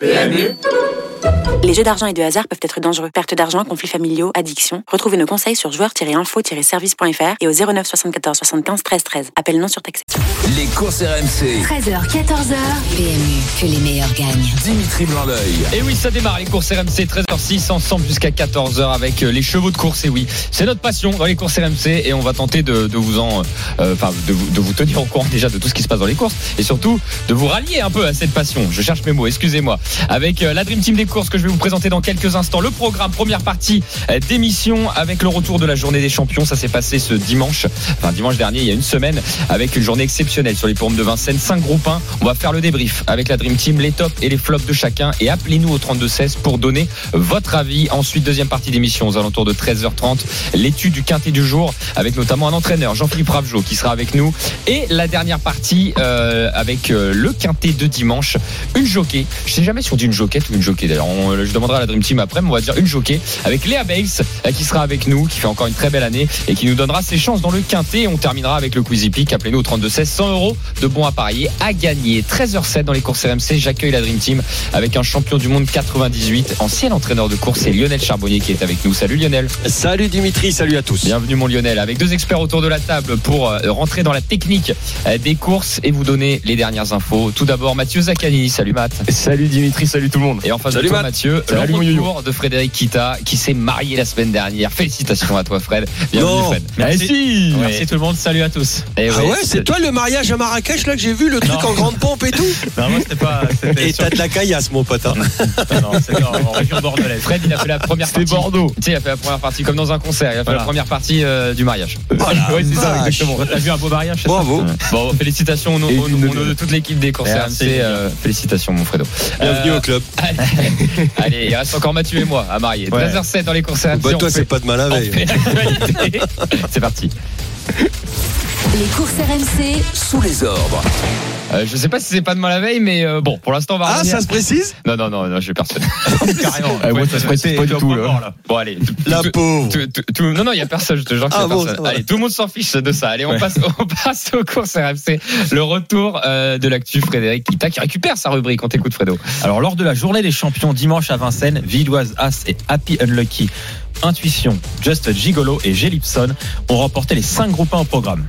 PMU Les jeux d'argent et de hasard peuvent être dangereux. Perte d'argent, conflits familiaux, addiction. Retrouvez nos conseils sur joueurs-info-service.fr et au 09 74 75 13 13. Appel non surtaxé. Les courses RMC. 13h, 14h. PMU, que les meilleurs gagnent. Dimitri Blanc-L'œil. Et oui, ça démarre les courses RMC 13h06 ensemble jusqu'à 14h avec euh, les chevaux de course. Et oui, c'est notre passion dans les courses RMC et on va tenter de, de vous en, euh, enfin, de, vous, de vous tenir au courant déjà de tout ce qui se passe dans les courses et surtout de vous rallier un peu à cette passion. Je cherche mes mots, excusez-moi. Avec euh, la Dream Team des courses que je vais vous présenter dans quelques instants. Le programme, première partie euh, d'émission avec le retour de la journée des champions. Ça s'est passé ce dimanche, enfin dimanche dernier, il y a une semaine, avec une journée exceptionnelle sur les formes de Vincennes. 5 groupes 1. On va faire le débrief avec la Dream Team, les tops et les flops de chacun. Et appelez-nous au 32-16 pour donner votre avis. Ensuite, deuxième partie d'émission aux alentours de 13h30. L'étude du quintet du jour avec notamment un entraîneur, Jean-Philippe Ravjo, qui sera avec nous. Et la dernière partie euh, avec euh, le quintet de dimanche. Une jockey. Je sais jamais si on dit une ou une jockey. D'ailleurs, je demanderai à la Dream Team après, mais on va dire une jockey avec Léa Bales euh, qui sera avec nous, qui fait encore une très belle année et qui nous donnera ses chances dans le quintet. On terminera avec le Quizy Peak. Appelez-nous au 32 16 100 euros de bons à parier à gagner. 13h07 dans les courses RMC. J'accueille la Dream Team avec un champion du monde 98, ancien entraîneur de course, c'est Lionel Charbonnier qui est avec nous. Salut Lionel. Salut Dimitri, salut à tous. Bienvenue mon Lionel, avec deux experts autour de la table pour euh, rentrer dans la technique euh, des courses et vous donner les dernières infos. Tout d'abord Mathieu Zaccani, salut Matt. Salut Dimitri, salut tout le monde. Et enfin Salut, de toi Matt. Le retour de Frédéric Kita qui s'est marié la semaine dernière. Félicitations à toi Fred. Bienvenue. Fred. Merci. Merci tout le monde, salut à tous. Eh Ah oui, ouais, c'est toi le mariage à Marrakech là que j'ai vu, le truc Non. en grande pompe et tout Non, moi c'était pas. Et t'as de la caillasse mon pote. hein. Non, non, c'était en, en région bordelaise. Fred il a fait la première partie. Bordeaux. Tu sais, il a fait la première partie comme dans un concert. Il a fait Voilà. la première partie euh, du mariage. Oh oui, c'est ça, exactement. T'as vu un beau mariage Bravo. Bon, félicitations au nom, de toute l'équipe des RMC. euh, félicitations, mon Fredo. Bienvenue Euh, au club. Allez, il reste encore Mathieu et moi à marier. Ouais. 13h07 dans les courses RMC. Bah, toi c'est pas de mal à veille. C'est parti. Les courses RMC, Sous les ordres. Euh, je sais pas si c'est pas de mal la veille, mais euh, bon, pour l'instant, on va Ah revenir. ça se précise? Non, non, non, non, j'ai personne. Carrément. Ouais, ça se précise pas du tout, là. Mort, là. Bon, allez. La tout- pauvre. tout- tout- tout- non, non, il y a personne, je te jure qu'il y a Ah bon, personne. Allez, tout le monde s'en fiche de ça. Allez, on Ouais. passe, on passe aux courses RMC. Le retour euh, de l'actu Frédéric Kita qui récupère sa rubrique. On t'écoute, Fredo. Alors, lors de la journée des champions dimanche à Vincennes, Villoise As et Happy Unlucky, Intuition, Just Gigolo et Gélipson ont remporté les 5 groupes 1 au programme.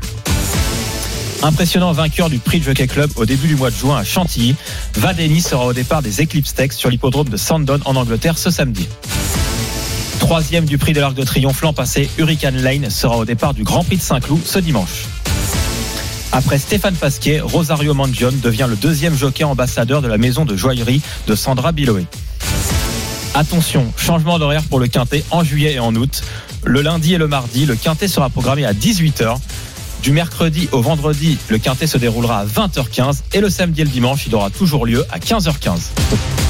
Impressionnant vainqueur du prix de Jockey Club au début du mois de juin à Chantilly, Vadeni sera au départ des Eclipse Tex sur l'hippodrome de Sandon en Angleterre ce samedi. Troisième du prix de l'Arc de Triomphe l'an passé, Hurricane Lane sera au départ du Grand Prix de Saint-Cloud ce dimanche. Après Stéphane Pasquier, Rosario Mangione devient le deuxième jockey ambassadeur de la maison de joaillerie de Sandra Biloé. Attention, changement d'horaire pour le Quintet en juillet et en août. Le lundi et le mardi, le Quintet sera programmé à 18h. Du mercredi au vendredi, le Quintet se déroulera à 20h15 et le samedi et le dimanche, il aura toujours lieu à 15h15.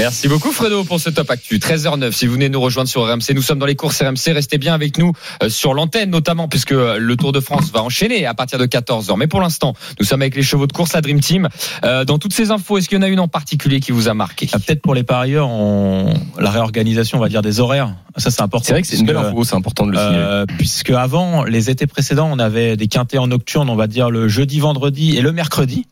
Merci beaucoup Fredo pour ce top actu. 13h09 si vous venez nous rejoindre sur RMC. Nous sommes dans les courses RMC. Restez bien avec nous euh, sur l'antenne notamment puisque euh, le Tour de France va enchaîner à partir de 14h. Mais pour l'instant, nous sommes avec les chevaux de course, la Dream Team. Euh, dans toutes ces infos, est-ce qu'il y en a une en particulier qui vous a marqué? Ah, Peut-être pour les parieurs, on... la réorganisation, on va dire, des horaires. Ça, c'est important. C'est vrai que c'est une belle info, c'est important de le signaler. Euh, puisque avant, les étés précédents, on avait des quintés en nocturne, on va dire le jeudi, vendredi et le mercredi.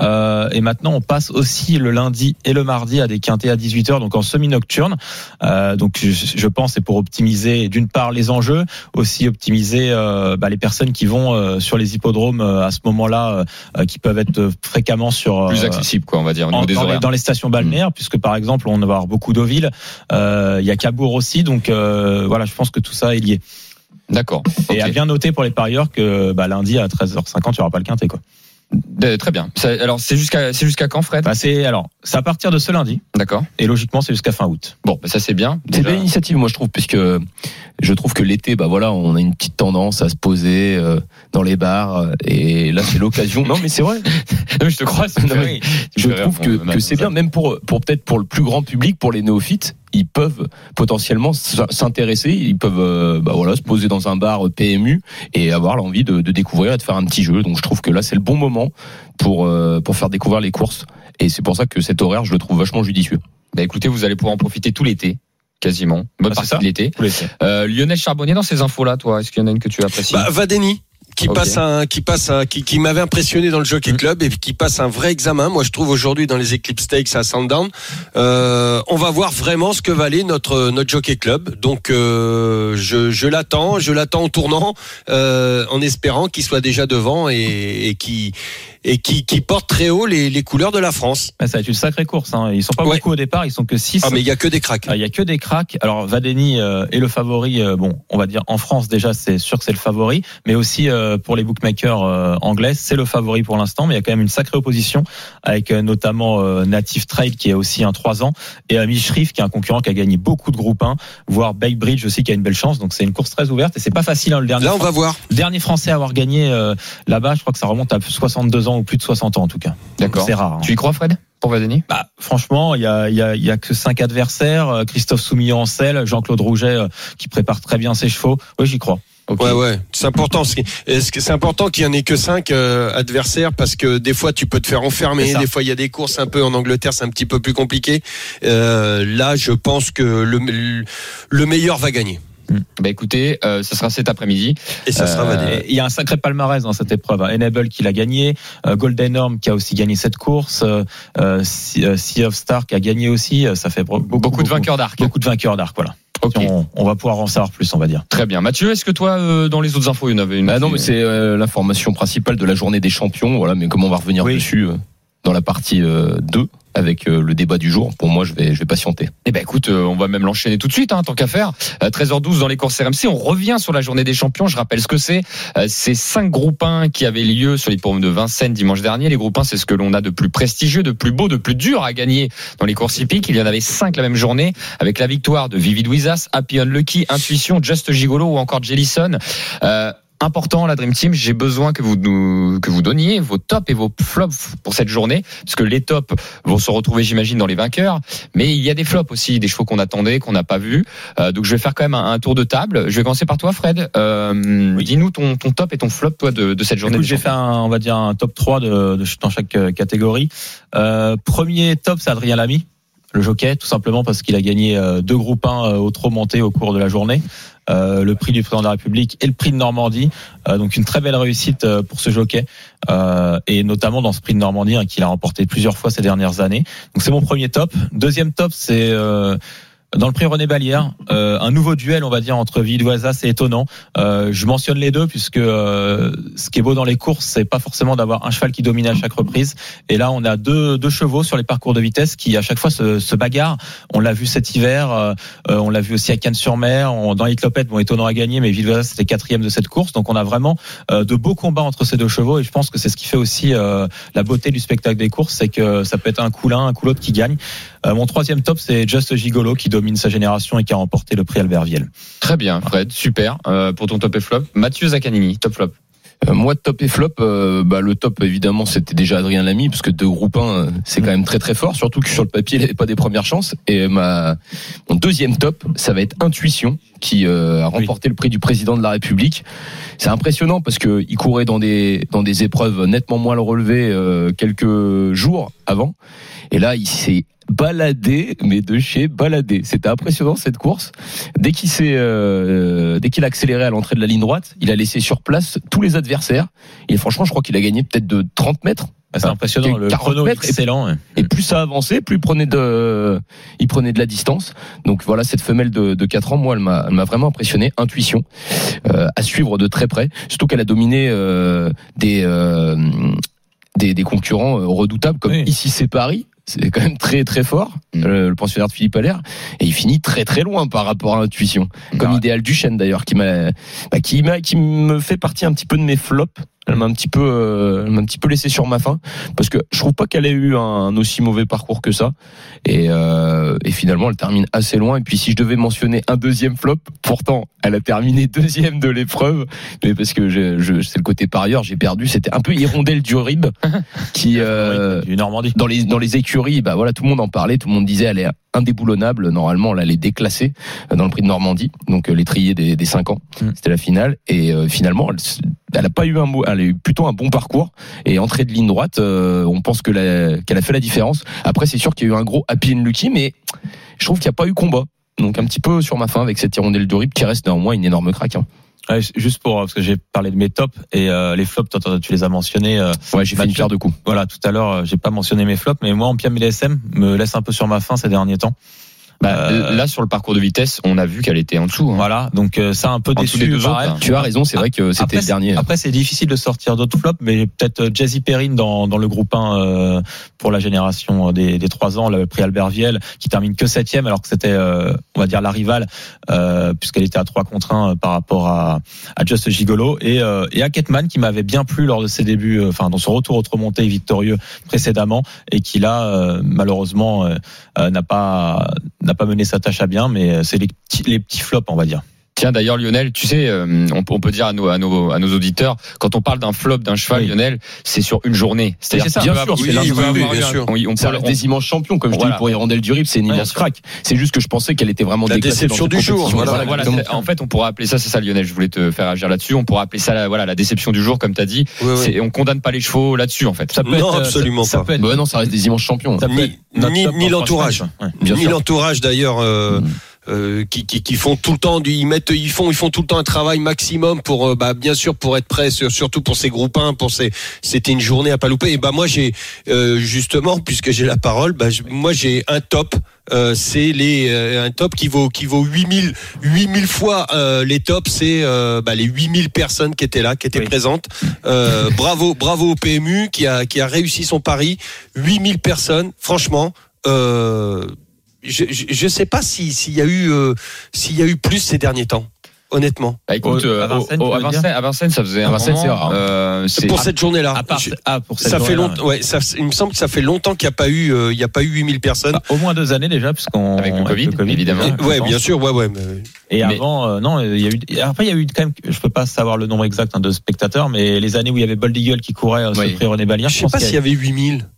Euh, et maintenant, on passe aussi le lundi et le mardi à des quintés à 18h, donc en semi-nocturne. Euh, donc, je, pense c'est pour optimiser d'une part les enjeux, aussi optimiser euh, bah, les personnes qui vont euh, sur les hippodromes euh, à ce moment-là, euh, qui peuvent être fréquemment sur Plus accessible quoi, on va dire au niveau en- des dans, les, horaires. dans les stations balnéaires, puisque par exemple, on va avoir beaucoup. Euh, Il y a Cabourg aussi, donc euh, voilà, je pense que tout ça est lié. D'accord. Et à bien noter pour les parieurs que bah, lundi à 13h50, il n'y aura pas le quintet. Quoi. De- très bien. Ça- alors c'est jusqu'à c'est jusqu'à quand Fred? Bah, c'est alors, c'est à partir de ce lundi, D'accord. et logiquement, c'est jusqu'à fin août. Bon, bah, ça c'est bien. C'est belle initiative, moi je trouve, puisque je trouve que l'été, bah voilà, on a une petite tendance à se poser euh, dans les bars, euh, et là c'est l'occasion. Non, mais c'est vrai. Non, mais je te crois. c'est Non, Je trouve que, que c'est bien, même pour, pour peut-être pour le plus grand public, pour les néophytes, ils peuvent potentiellement s'intéresser, ils peuvent euh, bah voilà, se poser dans un bar PMU et avoir l'envie de, de découvrir et de faire un petit jeu. Donc je trouve que là c'est le bon moment pour, euh, pour faire découvrir les courses. Et c'est pour ça que cet horaire, je le trouve vachement judicieux. Bah écoutez, vous allez pouvoir en profiter tout l'été. Quasiment. Bonne Ah, partie ça de l'été. Euh, Lionel Charbonnier, dans ces infos-là, toi, est-ce qu'il y en a une que tu apprécies? Bah Vadeni. Qui passe un, qui passe un, qui, qui m'avait impressionné dans le Jockey Club et qui passe un vrai examen. Moi, je trouve aujourd'hui dans les Eclipse Stakes à Sandown, euh, on va voir vraiment ce que valait notre notre Jockey Club. Donc, euh, je, je l'attends, je l'attends au tournant, euh, en espérant qu'il soit déjà devant et, et qui et qui, qui porte très haut les, les couleurs de la France. Ah, Ça va être une sacrée course. Hein. Ils sont pas Ouais. beaucoup au départ, ils sont que 6 Ah, mais il y a que des cracks. Il y a que des cracks. Alors Vadeni euh, est le favori. euh, bon, on va dire en France déjà, c'est sûr que c'est le favori, mais aussi euh, pour les bookmakers euh, anglais, c'est le favori pour l'instant. Mais il y a quand même une sacrée opposition avec euh, notamment euh, Native Trail qui a aussi un 3 ans et Ami Shrif qui est un concurrent qui a gagné beaucoup de groupes 1, voire Bay Bridge aussi qui a une belle chance. Donc c'est une course très ouverte et c'est pas facile. Hein, le dernier Là, on va voir. dernier Français à avoir gagné euh, là-bas, je crois que ça remonte à 62 ans ou plus de 60 ans en tout cas. D'accord. C'est rare. hein. Tu y crois, Fred? Pour Vadeni? Bah, franchement, il y a, il y, a, il y a que cinq adversaires. Euh, Christophe Soumillon en selle, Jean-Claude Rouget euh, qui prépare très bien ses chevaux. Oui, j'y crois. Ouais, ouais, c'est important. C'est est-ce que c'est important qu'il y en ait que cinq euh, adversaires parce que des fois tu peux te faire enfermer. Des fois il y a des courses un peu en Angleterre, c'est un petit peu plus compliqué. Euh, là, je pense que le, le meilleur va gagner. Bah écoutez, euh, ce sera cet après-midi. Et ça sera Euh, validé. Il y a un sacré palmarès dans cette épreuve. hein. Enable qui l'a gagné, euh, Golden Orm qui a aussi gagné cette course, euh, euh, Sea Sea of Star qui a gagné aussi. Ça fait beaucoup, Beaucoup, de vainqueurs d'arc. Beaucoup de vainqueurs d'arc, voilà. Ok. On, on va pouvoir en savoir plus, on va dire. Très bien. Mathieu, est-ce que toi, euh, dans les autres infos, il y en avait une Bah non, mais c'est euh, l'information principale de la journée des champions. Voilà, mais comment on va revenir Oui. dessus euh, dans la partie euh, 2 avec euh, le débat du jour. Pour moi, je vais, je vais patienter. Eh ben écoute, euh, on va même l'enchaîner tout de suite, hein, tant qu'à faire. Euh, 13h12 dans les courses RMC, on revient sur la journée des champions. Je rappelle ce que c'est. Euh, c'est cinq groupes 1 qui avaient lieu sur les l'hippodrome de Vincennes dimanche dernier. Les groupes 1, c'est ce que l'on a de plus prestigieux, de plus beau, de plus dur à gagner dans les courses hippiques. Il y en avait cinq la même journée, avec la victoire de Vivid Wizas, Happy Unlucky, Intuition, Just Gigolo ou encore Jellison. Euh, important la Dream Team, j'ai besoin que vous nous, que vous donniez vos tops et vos flops pour cette journée, parce que les tops vont se retrouver, j'imagine, dans les vainqueurs, mais il y a des flops aussi, des chevaux qu'on attendait, qu'on n'a pas vus. Euh, donc je vais faire quand même un, un tour de table. Je vais commencer par toi, Fred. Euh, Dis-nous ton, ton top et ton flop, toi, de, de cette journée. J'ai fait un, on va dire un top 3 de, de- dans chaque euh, catégorie. Euh, premier top, c'est Adrien Lamy, le jockey, tout simplement parce qu'il a gagné euh, deux groupes 1 euh, au trop monté au cours de la journée. Euh, le prix du président de la République et le prix de Normandie. Euh, donc une très belle réussite euh, pour ce jockey et notamment dans ce prix de Normandie hein, qu'il a remporté plusieurs fois ces dernières années. Donc c'est mon premier top. Deuxième top, c'est dans le prix René Ballière, euh, un nouveau duel, on va dire, entre Vidoisas et Étonnant. Euh, je mentionne les deux puisque euh, ce qui est beau dans les courses, c'est pas forcément d'avoir un cheval qui domine à chaque reprise. Et là, on a deux, deux chevaux sur les parcours de vitesse qui à chaque fois se, se bagarrent. On l'a vu cet hiver, euh, euh, on l'a vu aussi à Cannes-sur-Mer. Dans Hitlopettes, bon, Étonnant a gagné, mais Vidoisas c'était quatrième de cette course. Donc on a vraiment euh, de beaux combats entre ces deux chevaux et je pense que c'est ce qui fait aussi la beauté du spectacle des courses, c'est que ça peut être un coup l'un, un coup qui gagne. Euh, mon troisième top, c'est Just Gigolo qui domine sa génération et qui a remporté le prix Albert Viel. Très bien, Fred, super. Euh, pour ton top et flop, Mathieu Zaccanini, top flop. Euh, moi, top et flop, euh, bah, le top, évidemment, c'était déjà Adrien Lamy, parce que deux groupes 1, euh, c'est quand même très très fort, surtout que sur le papier, il n'avait pas des premières chances. Et ma, mon deuxième top, ça va être Intuition, qui euh, a remporté le prix du président de la République. C'est impressionnant parce que il courait dans des dans des épreuves nettement moins le relevé euh, quelques jours avant, et là, il s'est baladé, mais de chez baladé. C'était impressionnant cette course. Dès qu'il s'est, euh, dès qu'il a accéléré à l'entrée de la ligne droite, il a laissé sur place tous les adversaires. Et franchement, je crois qu'il a gagné peut-être de 30 mètres. Ah, C'est Enfin, impressionnant, le 40 chrono est mètres et- excellent. ouais. Et plus ça avançait, plus il prenait de, il prenait de la distance. Donc voilà, cette femelle de, de 4 ans, moi, elle m'a, elle m'a vraiment impressionné. Intuition, euh, à suivre de très près. Surtout qu'elle a dominé euh, des, euh, des, des concurrents euh, redoutables comme Oui. ici c'est Paris. C'est quand même très très fort, Mm. euh, le pensionnaire de Philippe Allaire, et il finit très très loin par rapport à Intuition. Comme Idéal Duchesne d'ailleurs, qui m'a, bah, qui m'a, qui me fait partie un petit peu de mes flops. Elle m'a un petit peu, euh, elle m'a un petit peu laissé sur ma faim parce que je trouve pas qu'elle ait eu un, aussi mauvais parcours que ça. Et, euh, et finalement, elle termine assez loin. Et puis, si je devais mentionner un deuxième flop, pourtant, elle a terminé deuxième de l'épreuve, mais parce que je, je, c'est le côté parieur, j'ai perdu. C'était un peu Hirondelle du Rib qui, euh, Du Normandie. dans les dans les écuries, bah voilà, tout le monde en parlait, tout le monde disait elle est indéboulonnable. Normalement, elle allait déclasser euh, dans le prix de Normandie, donc euh, l'étrier des, des 5 ans. Mm. C'était la finale et euh, finalement, elle, elle a pas eu un mot, elle a eu plutôt un bon parcours et entrée de ligne droite. euh, on pense que qu'elle a fait la différence. Après, c'est sûr qu'il y a eu un gros happy and lucky, mais je trouve qu'il n'y a pas eu combat. Donc un petit peu sur ma fin avec cette hirondelle de Rib qui reste néanmoins une énorme craque. hein. Ouais, juste pour parce que j'ai parlé de mes tops et euh, les flops, toi, toi, tu les as mentionnés. euh, Ouais, j'ai fait une pierre de coups. voilà, tout à l'heure, euh, j'ai pas mentionné mes flops, mais moi, en Piam LSM me laisse un peu sur ma faim ces derniers temps. Bah, Euh, Là, sur le parcours de vitesse, on a vu qu'elle était en dessous. hein. Voilà, donc euh, ça a un peu En déçu deux autres, hein. Tu as raison, c'est vrai que c'était le dernier. Après, c'est difficile de sortir d'autres flops, mais peut-être euh, Jazzy Perrine dans, dans le groupe 1 euh, pour la génération des, des 3 ans, le prix Albert Viel, qui termine que septième, alors que c'était, euh, on va dire, la rivale, euh, puisqu'elle était à 3 contre 1 euh, par rapport à, à Just Gigolo, et, euh, et à Ketman, qui m'avait bien plu lors de ses débuts, enfin, dans son retour au remonté victorieux précédemment, et qui là, euh, malheureusement, n'a pas n'a pas mené sa tâche à bien, mais euh, c'est les petits, les petits flops, on va dire. Tiens, d'ailleurs, Lionel, tu sais, euh, on, on peut dire à nos, à nos, à nos auditeurs, quand on parle d'un flop d'un cheval, Oui. Lionel, c'est sur une journée. C'est-à-dire c'est ça. qu'il Bien sûr, c'est oui, oui, bien sûr. on- des immenses champions, comme je Voilà. dis, pour Hirondelle du Rip, c'est une immense craque. C'est juste que je pensais qu'elle était vraiment La déception dans du jour, voilà. Voilà, en fait, on pourrait appeler ça, c'est ça Lionel, je voulais te faire agir là-dessus, on pourrait appeler ça la, voilà, la déception du jour, comme tu as dit. C'est- On condamne pas les chevaux là-dessus, en fait. Ça peut Non, être, euh, absolument ça, pas. ça peut être, Bah non, ça reste des immenses champions. ça Ni- l'entourage. ni l'entourage d'ailleurs euh, qui, qui, qui font tout le temps du ils mettent ils font ils font tout le temps un travail maximum pour euh, bah, bien sûr pour être prêts sur- surtout pour ces groupes 1 pour ces c'était une journée à pas louper. Et bah moi j'ai euh, justement puisque j'ai la parole bah, je- moi j'ai un top euh, c'est les euh, un top qui vaut qui vaut 8000 8000 fois euh, les tops c'est euh, bah, les 8000 personnes qui étaient là qui étaient Oui. présentes. Euh, bravo bravo au PMU qui a qui a réussi son pari. 8000 personnes franchement euh, je, je sais pas si s'il y a eu euh, s'il y a eu plus ces derniers temps honnêtement Bah, écoute, Au- euh, à Vincennes, au- au- tu à Vincennes, à Vincennes, ça faisait À un Vincennes, moment, c'est rare, euh, c'est- pour cette journée là À part, ah, pour cette ça fait journée-là, longtemps ouais ça il me semble que ça fait longtemps qu'il n'y a pas eu euh, il y a pas eu 8000 personnes Bah, au moins deux années déjà, puisqu'on Avec le Covid, évidemment. déjà, je ouais pense. bien sûr ouais ouais mais- Et Mais- avant, euh, non, il y a eu. et Après, il y a eu quand même. Je peux pas savoir le nombre exact hein, de spectateurs, mais les années où il y avait Bold Eagle qui courait euh, Oui. ce prix René Balien, je sais pas s'il y avait 8000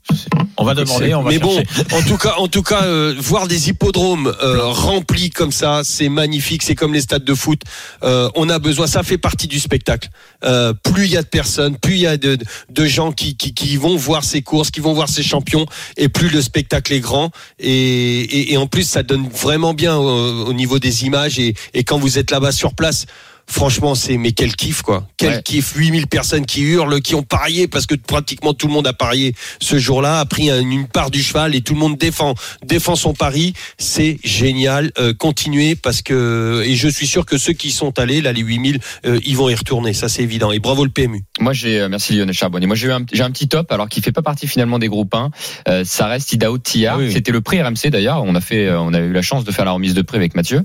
On va demander, on va mais bon, en tout cas, en tout cas, euh, voir des hippodromes euh, remplis comme ça, c'est magnifique. C'est comme les stades de foot. Euh, on a besoin, ça fait partie du spectacle. Euh, plus il y a de personnes, plus il y a de, gens qui, vont voir ces courses, qui vont voir ces champions, et plus le spectacle est grand. Et, en plus, ça donne vraiment bien au, au niveau des images. Et quand vous êtes là-bas sur place. Franchement, c'est mais quel kiff quoi. Quel Ouais. kiff 8000 personnes qui hurlent, qui ont parié parce que pratiquement tout le monde a parié ce jour-là, a pris un- une part du cheval et tout le monde défend défend son pari. C'est génial. Euh, continuez parce que et je suis sûr que ceux qui sont allés là les 8000 euh, ils vont y retourner, ça c'est évident. Et bravo le PMU. Moi, j'ai euh, merci Lionel Charbonnier. Moi, j'ai un, j'ai un petit top, alors qui fait pas partie finalement des groupes 1. Euh, ça reste Idaho Tillard. Ah oui, oui. C'était le prix RMC d'ailleurs. On a fait, on a eu la chance de faire la remise de prix avec Mathieu.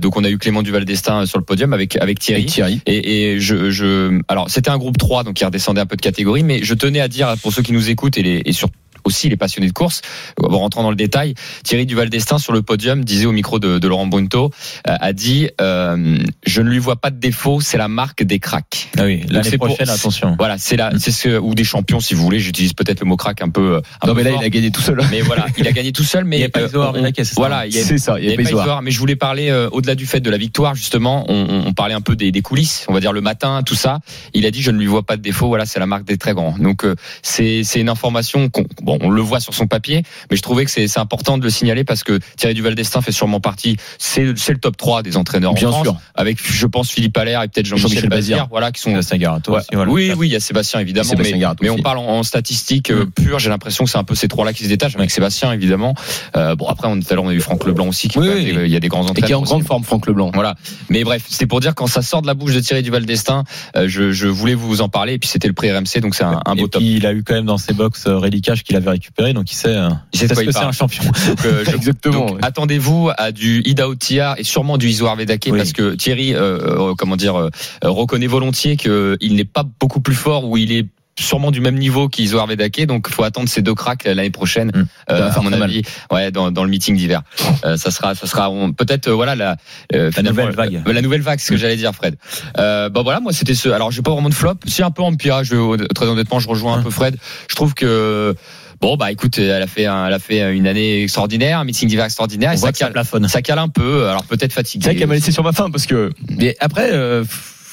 Donc, on a eu Clément Duval d'Estaing sur le podium avec avec Thierry. Avec Thierry. Et, et je, je, alors c'était un groupe 3, donc il redescendait un peu de catégorie, mais je tenais à dire pour ceux qui nous écoutent et, les, et sur aussi les passionnés de course, en rentrant dans le détail, Thierry Duval d'Estaing sur le podium disait au micro de, de Laurent Brunto, euh, a dit euh, je ne lui vois pas de défaut, c'est la marque des cracks. Ah oui, l'année pour- prochaine, attention. Voilà, c'est là, c'est ce ou des champions si vous voulez. J'utilise peut-être le mot crack un peu. Un Non, peu mais là, fort. il a gagné tout seul. Mais voilà, il a gagné tout seul. Mais Il y a pas euh, on- voilà, il y a C'est ça, il il y y a pas pas Isoar. Mais je voulais parler euh, au-delà du fait de la victoire justement. On, on parlait un peu des, des coulisses, on va dire le matin, tout ça. Il a dit je ne lui vois pas de défaut. Voilà, c'est la marque des très grands. Donc euh, c'est c'est une information qu'on bon on le voit sur son papier, mais je trouvais que c'est c'est important de le signaler parce que Thierry Duval d'Estaing fait sûrement partie. C'est c'est le top 3 des entraîneurs Bien en France, sûr. avec je pense Philippe Allaire et peut-être Jean-Michel Bazir, voilà qui sont Sébastien Garato Ouais. aussi, voilà. Oui, oui, il y a Sébastien évidemment, Sébastien mais, mais on parle en, en statistiques euh, Mm. pures. J'ai l'impression que c'est un peu ces trois-là qui se détachent avec Sébastien évidemment. Euh, bon après, on, tout à l'heure on a eu Franck Leblanc aussi, qui Oui, il y a des grands Et qui est entraîneurs. en aussi. grande forme, Franck Leblanc. Voilà. Mais bref, c'était pour dire quand ça sort de la bouche de Thierry Duval d'Estaing, euh, je, je voulais vous en parler. Et puis c'était le prix RMC, donc c'est un, un beau Et top. puis, il a eu quand même dans ses box euh, Reliquage qu'il avait récupéré, donc il sait, euh, Il sait ce que c'est un champion. Donc, euh, je- Exactement. donc, ouais. attendez-vous à du Idaho Tia et sûrement du Isoar Vedake Oui. parce que Thierry, euh, euh, comment dire, euh, reconnaît volontiers qu'il n'est pas beaucoup plus fort ou il est sûrement du même niveau qu'Isoar Vedake donc faut attendre ces deux cracks l'année prochaine Mm. euh, à mon avis ouais dans, dans le meeting d'hiver euh, ça sera ça sera on- peut-être euh, voilà la euh, finalement, nouvelle vague. euh, la nouvelle vague ce que j'allais dire Fred euh, bon voilà moi c'était ce alors j'ai pas vraiment de flop c'est un peu en pire je, très honnêtement je rejoins un peu Fred je trouve que Bon bah écoute, elle a fait un- elle a fait une année extraordinaire, un meeting d'hiver extraordinaire. On et voit ça que ça cale, plafonne. ça cale un peu. Alors peut-être fatigué. C'est vrai qu'elle m'a laissé sur ma faim parce que. Mais après, euh,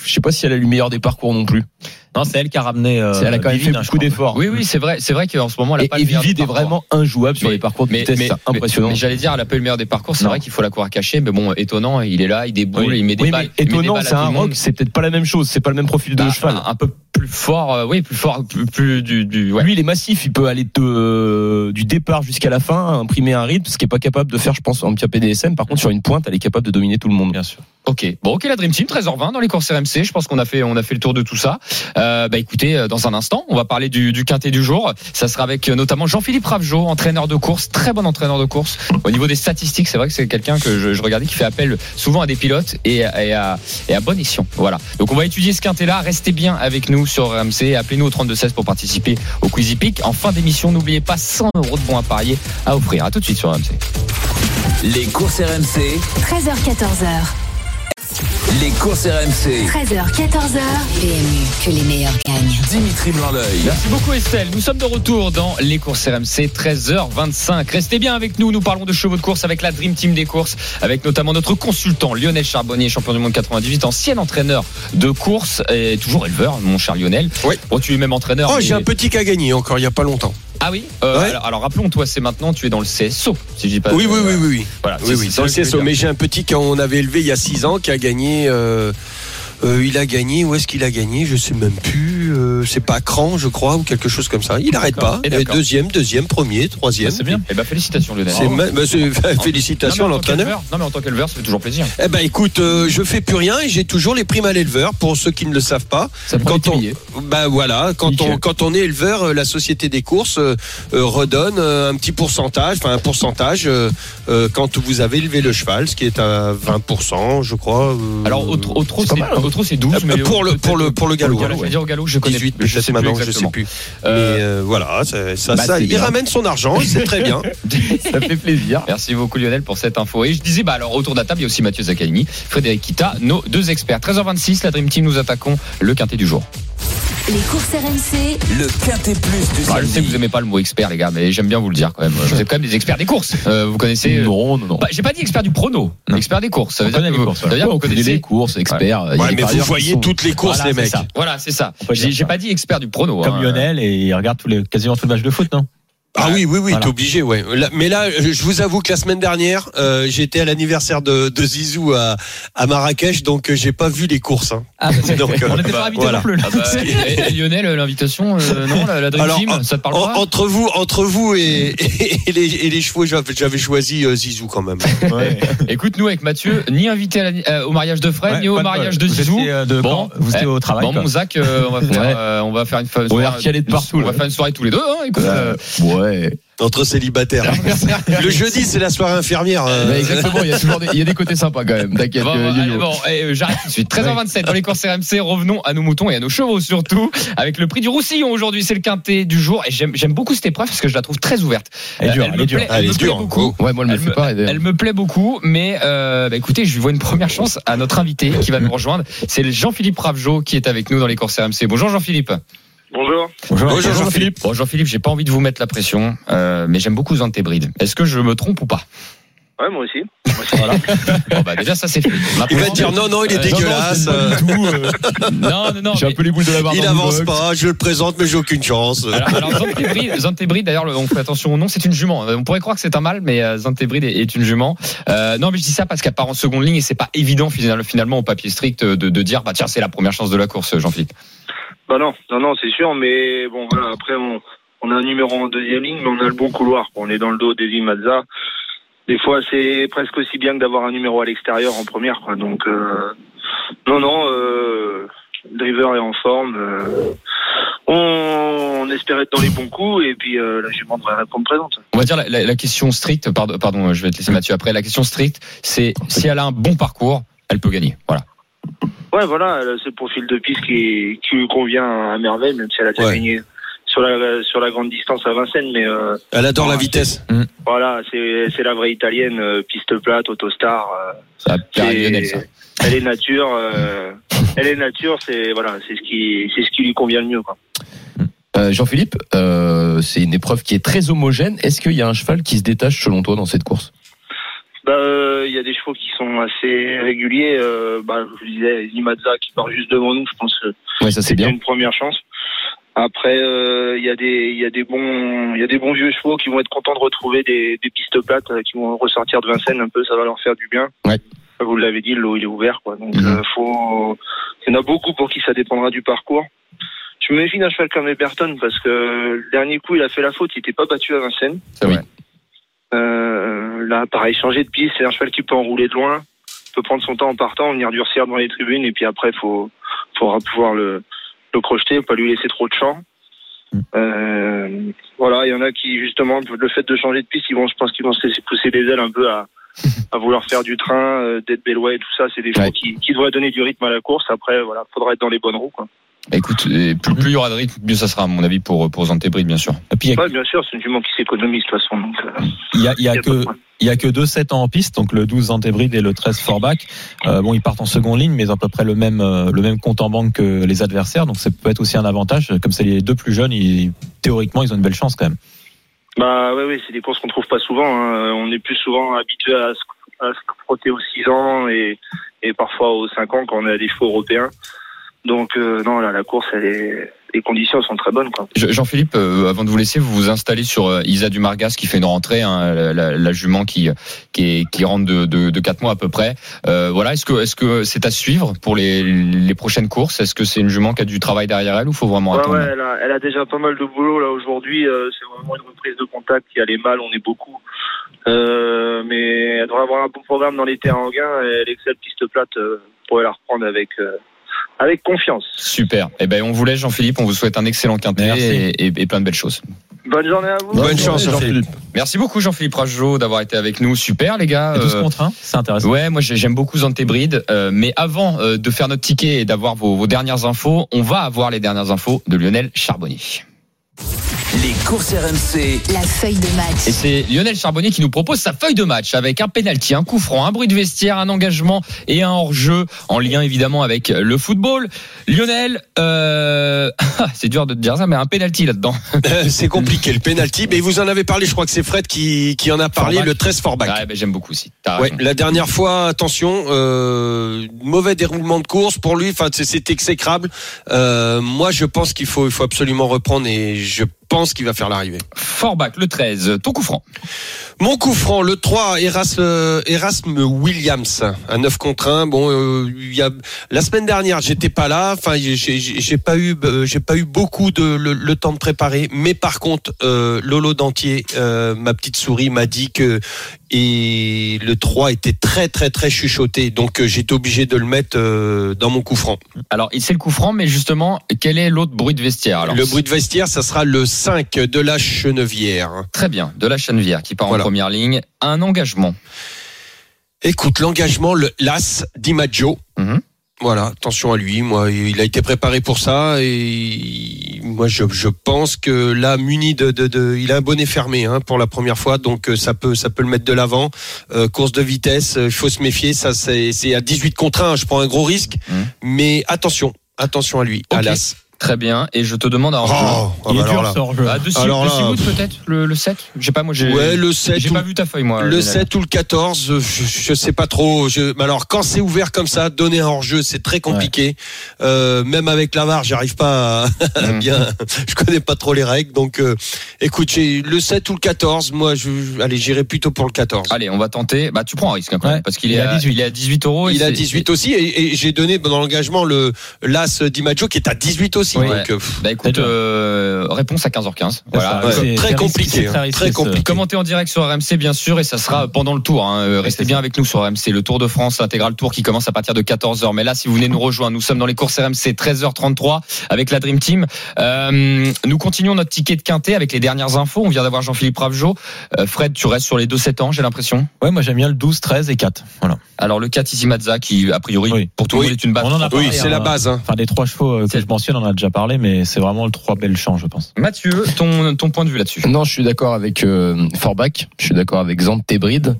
je sais pas si elle a eu le meilleur des parcours non plus. Non, c'est elle qui a ramené. euh, C'est- Elle a quand même fait Divine, hein, je beaucoup d'efforts. Oui, oui, c'est vrai, c'est vrai qu'en ce moment, elle a Et, pas et le meilleur Vivid des est vraiment injouable sur Mais- les parcours de Mais, vitesse, mais- c'est mais- impressionnant. mais j'allais dire, elle a pas eu le meilleur des parcours. C'est vrai qu'il faut la courir cachée, mais bon, étonnant, il est là, il déboule, Oui. il met des Oui, balles. mais étonnant, c'est un rock, c'est peut-être pas la même chose, c'est pas le même profil de Bah, cheval. Un, un peu plus fort, euh, oui, plus fort, plus, plus du, du ouais. Lui, il est massif, il peut aller de, euh, du départ jusqu'à la fin, imprimer un rythme, ce qui est pas capable de faire, je pense, en petit PDSM. Par contre, sur une pointe, elle est capable de dominer tout le monde. Bien sûr. Ok, bon, ok, la Dream Team, 13h20 dans les courses RMC. Je pense qu'on a fait, on a fait le tour de tout ça. Euh, bah écoutez, euh, dans un instant, on va parler du, du quintet du jour. Ça sera avec euh, notamment Jean-Philippe Ravjo, entraîneur de course, très bon entraîneur de course. Au niveau des statistiques, c'est vrai que c'est quelqu'un que je, je regardais qui fait appel souvent à des pilotes et, et à, et à bon escient. Voilà. Donc on va étudier ce quintet-là. Restez bien avec nous sur RMC. Appelez-nous au 32 16 pour participer au Quizy Peak. En fin d'émission, n'oubliez pas 100 euros de bons à parier à offrir. À tout de suite sur RMC. Les courses RMC, 13h14h. Les courses RMC. 13h, 14h. PMU, que les meilleurs gagnent. Dimitri Blanc-L'œil. Merci beaucoup Estelle. Nous sommes de retour dans les courses RMC 13h25. Restez bien avec nous. Nous parlons de chevaux de course avec la Dream Team des courses, avec notamment notre consultant Lionel Charbonnier, champion du monde 98, ancien entraîneur de course et toujours éleveur, mon cher Lionel. Oui. Bon, tu es même entraîneur. Oh, mais- j'ai un petit cas gagné encore il y a pas longtemps. Ah oui. Euh, Ouais. alors, alors, rappelons, toi, c'est maintenant, tu es dans le CSO, si je dis pas. Oui, oui, euh, oui, oui, oui. Voilà. Oui, oui, dans le CSO. Mais j'ai un petit qu'on avait élevé il y a 6 ans qui a gagné. euh, euh, il a gagné, où est-ce qu'il a gagné Je sais même plus. euh, c'est pas Cran, je crois, ou quelque chose comme ça. Il n'arrête pas. Et. Deuxième, deuxième, premier, troisième. C'est bien. Eh ben, félicitations Lionel. Ma- bah, félicitations à Non, l'entraîneur. qu'éleveur- Non, mais en tant qu'éleveur, ça fait toujours plaisir. Eh ben écoute, euh, je fais plus rien et j'ai toujours les primes à l'éleveur pour ceux qui ne le savent pas. Ça Quand on, bah voilà, quand Nickel. on quand on est éleveur, euh, la société des courses euh, euh, redonne un petit pourcentage, enfin un pourcentage quand vous avez élevé le cheval, ce qui est à 20%, je crois. Alors, au, au trot, c'est c'est mal, hein. au trot, c'est 12, euh, mais pour le pour le pour le galop. Ouais. dire au galop, je connais 18 je sais maintenant, je sais plus. Euh, Mais euh, voilà, ça, ça, bah, ça, il bien. ramène son argent, c'est très bien. Ça fait plaisir. Merci beaucoup Lionel pour cette info. Et je disais, bah alors autour de la table, il y a aussi Mathieu Zaccanini, Frédéric Kita, nos deux experts. 13h26, la Dream Team, nous attaquons le quintet du jour. Les courses RMC, Le quintet plus du Bah, je sais que samedi. vous aimez pas le mot expert, les gars, mais j'aime bien vous le dire quand même. Vous êtes quand même des experts des courses. Euh, vous connaissez. euh, Non, non, non. bah, J'ai pas dit expert du prono, Non. expert des courses. Ça veut On dire que les vous, courses, Ouais, vous connaissez les courses, experts. Ouais, mais vous voyez sont- toutes les courses, Voilà, les c'est mecs. ça. Voilà, c'est ça. J'ai pas dit expert du prono. Comme hein. Lionel et il regarde tous les, quasiment tous les matchs de foot, non? Ah oui, oui, oui, Voilà. t'es obligé, ouais. Là- mais là, je vous avoue que la semaine dernière, euh, j'étais à l'anniversaire de, de Zizou à, à Marrakech, donc euh, j'ai pas vu les courses. hein. Ah, Donc, euh, on n'était pas invités voilà. non plus. là. Ah bah, et- et Lionel, l'invitation, euh, non, la, la Dream Alors, Team, en- ça te parle En- pas entre vous, entre vous et, et, les, et les chevaux, j'avais choisi euh, Zizou quand même. Ouais. Écoute, nous avec Mathieu, ni invité à la- euh, au mariage de Fred, Ouais, ni au pas de mariage de Vous Zizou. étiez, euh, de Bon, Vous étiez eh, au travail. Bon, quoi. mon Zach, euh, on va faire, Ouais. euh, on va faire une, soirée- chialer de partout, On va là. faire une soirée tous les deux. Hein, écoute, euh, Ouais. Entre célibataires. Le jeudi, c'est la soirée infirmière. euh, exactement, il y a toujours des, il y a des côtés sympas quand même. T'inquiète. Bon, euh, bon, eh, euh, j'arrête tout de suite. 13h27 dans les courses RMC. Revenons à nos moutons et à nos chevaux surtout. Avec le prix du Roussillon aujourd'hui, c'est le quintet du jour. Et j'aime beaucoup cette épreuve parce que je la trouve très ouverte. Elle est dure, elle est dure. plaît, Elle me plaît dure, beaucoup. Ouais, moi, elle me fait pas. elle plaît beaucoup, mais euh, bah, écoutez, je lui vois une première chance à notre invité qui va nous rejoindre. C'est Jean-Philippe Ravjo qui est avec nous dans les courses RMC. Bonjour Jean-Philippe. Bonjour. Bonjour, Bonjour, Jean-Philippe. Bon Jean-Philippe, j'ai pas envie de vous mettre la pression, euh, mais j'aime beaucoup Zantébride. Est-ce que je me trompe ou pas? Ouais, moi aussi. Moi aussi. Voilà. bon, bah, déjà ça c'est fait. Il va te dire non, non, il est Euh, dégueulasse. Non, euh, Non, non, non. J'ai un peu les boules de la barre. il avance pas, je le présente, mais j'ai aucune chance. Alors, alors Zantébride, d'ailleurs, le- on fait attention au nom, c'est une jument. On pourrait croire que c'est un mâle, mais Zantébride est, est une jument. Euh, non, mais je dis ça parce qu'à part en seconde ligne, et c'est pas évident final- finalement au papier strict de, de dire, bah tiens, c'est la première chance de la course, Jean-Philippe. Bah non, non, non, c'est sûr, mais bon, voilà, après, on, a un numéro en deuxième ligne, mais on a le bon couloir. On est dans le dos d'Eddie Mazza. Des fois, c'est presque aussi bien que d'avoir un numéro à l'extérieur en première, quoi. Donc, euh, non, non, euh, Driver est en forme. euh, on, espère être dans les bons coups, et puis euh, la jument devrait répondre présente. On va dire la question stricte, pardon, pardon, je vais te laisser Mathieu après. La question stricte, c'est si elle a un bon parcours, elle peut gagner. Voilà. Ouais, voilà, elle a ce profil de piste qui, qui lui convient à merveille, même si elle a déjà Ouais. gagné sur la, sur la grande distance à Vincennes, mais euh, Elle adore la vitesse. Voilà, c'est c'est la vraie italienne, euh, piste plate, autostar. euh, Ça ça. elle est nature, euh, elle est nature, c'est voilà, c'est ce qui c'est ce qui lui convient le mieux quoi. Jean-Philippe, euh, c'est une épreuve qui est très homogène. Est-ce qu'il y a un cheval qui se détache selon toi dans cette course? Bah, euh, il y a des chevaux qui sont assez réguliers. Euh, bah, je vous disais, Zimadza qui part juste devant nous, je pense que Ouais, ça c'est bien. une première chance. Après, euh, il y a des, il y a des bons, il y a des bons vieux chevaux qui vont être contents de retrouver des, des pistes plates, euh, qui vont ressortir de Vincennes un peu, ça va leur faire du bien. Ouais. Vous l'avez dit, le lot il est ouvert, quoi. Donc, Mhm. euh, faut, il y en a beaucoup pour qui ça dépendra du parcours. Je me méfie d'un cheval comme Eberton parce que le dernier coup, il a fait la faute, il n'était pas battu à Vincennes. C'est vrai. Euh, là, pareil, changer de piste, c'est un cheval qui peut enrouler de loin, peut prendre son temps en partant, venir durcir devant les tribunes, et puis après, faut, faudra pouvoir le, le crocheter, pas lui laisser trop de champ. Euh, voilà, il y en a qui, justement, le fait de changer de piste, ils vont, je pense qu'ils vont se laisser pousser les ailes un peu à, à vouloir faire du train, euh, d'être et tout ça. C'est des Ouais. chevaux qui, qui devraient donner du rythme à la course. Après, voilà, faudra être dans les bonnes roues, quoi. Écoute, et plus plus il y aura de rythme, mieux ça sera à mon avis pour pour bien sûr. Et puis a- Ouais, bien sûr, c'est une jument qui s'économise, de toute façon. Donc, euh, il y a, il y a y que il y a que deux sets en piste, donc le 12 Antébride et le 13 Forbach. Euh, bon, ils partent en seconde ligne, mais ils ont à peu près le même euh, le même compte en banque que les adversaires, donc ça peut être aussi un avantage. Comme c'est les deux plus jeunes, ils, théoriquement, ils ont une belle chance quand même. Bah ouais, ouais, c'est des courses qu'on trouve pas souvent. hein. On est plus souvent habitué à se, à se frotter aux 6 ans et, et parfois aux 5 ans quand on a des chevaux européens. Donc euh, non, là, la course, elle est, les conditions sont très bonnes. Quoi. Jean-Philippe, euh, avant de vous laisser, vous vous installez sur euh, Isa Dumargas qui fait une rentrée, hein, la, la- la jument qui qui, est, qui rentre de, de, de 4 mois à peu près. Voilà, est-ce que est-ce que c'est à suivre pour les, les prochaines courses? Est-ce que c'est une jument qui a du travail derrière elle ou faut vraiment Ouais, attendre? ouais, elle a, elle a déjà pas mal de boulot là aujourd'hui. c'est vraiment une reprise de contact qui allait mal, on est beaucoup. Mais elle devrait avoir un bon programme dans les terrains en gain. et Elle excelle piste plate euh, pour la reprendre avec avec confiance. Super. Eh ben on vous laisse Jean-Philippe, on vous souhaite un excellent quintet et, et- et plein de belles choses. Bonne journée à vous. Bonne chance, Jean-Philippe. Merci beaucoup Jean-Philippe Rajot d'avoir été avec nous. Super les gars. Et 12 Euh, contre 1, c'est intéressant. Ouais, moi j'ai- j'aime beaucoup Zantébride, euh, mais avant euh, de faire notre ticket et d'avoir vos, vos dernières infos, on va avoir les dernières infos de Lionel Charbonnier. Les courses RMC. La feuille de Et match. c'est Lionel Charbonnier qui nous propose sa feuille de match avec un penalty, un coup franc, un bruit de vestiaire, un engagement et un hors-jeu en lien évidemment avec le football. Lionel, euh... c'est dur de te dire ça, mais un penalty là-dedans. Euh, c'est compliqué le penalty, mais vous en avez parlé. Je crois que c'est Fred qui, qui en a parlé. Le 13 Forbach. Ouais, ben, j'aime beaucoup aussi. Ouais, la dernière fois, attention, euh, mauvais déroulement de course pour lui. Enfin, c'est- c'est exécrable. Euh, moi, je pense qu'il faut, il faut absolument reprendre et je pense qu'il va faire l'arrivée. Forbach, le 13, ton coup franc. Mon coup franc, le 3, Erasme, Erasme Williams, à 9 contre 1. Bon, euh, y a, la semaine dernière, j'étais pas là. Enfin, j'ai- pas eu, euh, j'ai pas eu beaucoup de le, le temps de préparer. Mais par contre, euh, Lolo Dentier, euh, ma petite souris, m'a dit que et le 3 était très très très chuchoté. Donc euh, j'étais obligé de le mettre euh, dans mon coup franc. Alors, c'est le coup franc, mais justement, quel est l'autre bruit de vestiaire alors le bruit de vestiaire, ça sera le 5 de la Chenevière. Très bien, de la Chenevière qui part Voilà. en première ligne. Un engagement. Écoute, l'engagement, le l'As Dimaggio. Mhm. Voilà, attention à lui. Moi, il a été préparé pour ça et moi, je, je pense que là, muni de, de, de- il a un bonnet fermé hein, pour la première fois, donc euh, ça peut, ça peut le mettre de l'avant. Euh, course de vitesse, euh, il faut se méfier. Ça, c'est à 18 contre 1. Je prends un gros risque, Mhm. mais attention, attention à lui. Ok. à l'As. Très bien. Et je te demande un Oh, hors-jeu. ah Il bah est dur alors là. ce hors-jeu. Ah, de peut-être le, le 7 Je sais pas, moi j'ai Ouais, le 7 j'ai ou- pas vu ta feuille moi. Le Lionel. 7 ou le 14, euh, je, je sais pas trop. Je, mais alors, quand c'est ouvert comme ça, donner un hors-jeu, c'est très compliqué. Euh, même avec la VAR, j'arrive pas à, à Mhm. bien. Je connais pas trop les règles. Donc, euh, écoute, j'ai le 7 ou le 14. Moi, je, allez, j'irai plutôt pour le 14. Allez, on va tenter. Bah, tu prends un risque hein, quand même, Ouais. parce qu'il Il est, est à à 18. il est à 18 euros. Il a c'est- 18 aussi, et, et j'ai donné dans l'engagement le l'As Dimaggio qui est à 18 aussi. Oui. Donc, euh, Bah écoute, euh, réponse à 15h15. Voilà. ouais, très compliqué, hein, très compliqué. Commentez en direct sur RMC bien sûr et ça sera pendant le tour. Hein. Euh, Restez bien avec nous sur RMC, le Tour de France, l'intégral tour qui commence à partir de 14h. Mais là, si vous venez nous rejoindre, nous sommes dans les courses RMC 13h33 avec la Dream Team. Euh, nous continuons notre ticket de quintet avec les dernières infos. On vient d'avoir Jean-Philippe Ravjo. Euh, Fred, tu restes sur les 2-7 ans, j'ai l'impression. Ouais, moi j'aime bien le 12, 13 et 4. Voilà. Alors le 4 ici Mazza qui a priori Oui. pour tout le Oui. monde est une base. On en a oui, c'est hein. la base. Hein. Enfin, des trois chevaux euh, que je mentionne, on en a déjà parlé, mais c'est vraiment le 3 bel champ, je pense. Mathieu, ton, ton point de vue là-dessus. Non, je suis d'accord avec euh, Forbach, je suis d'accord avec Zantébride.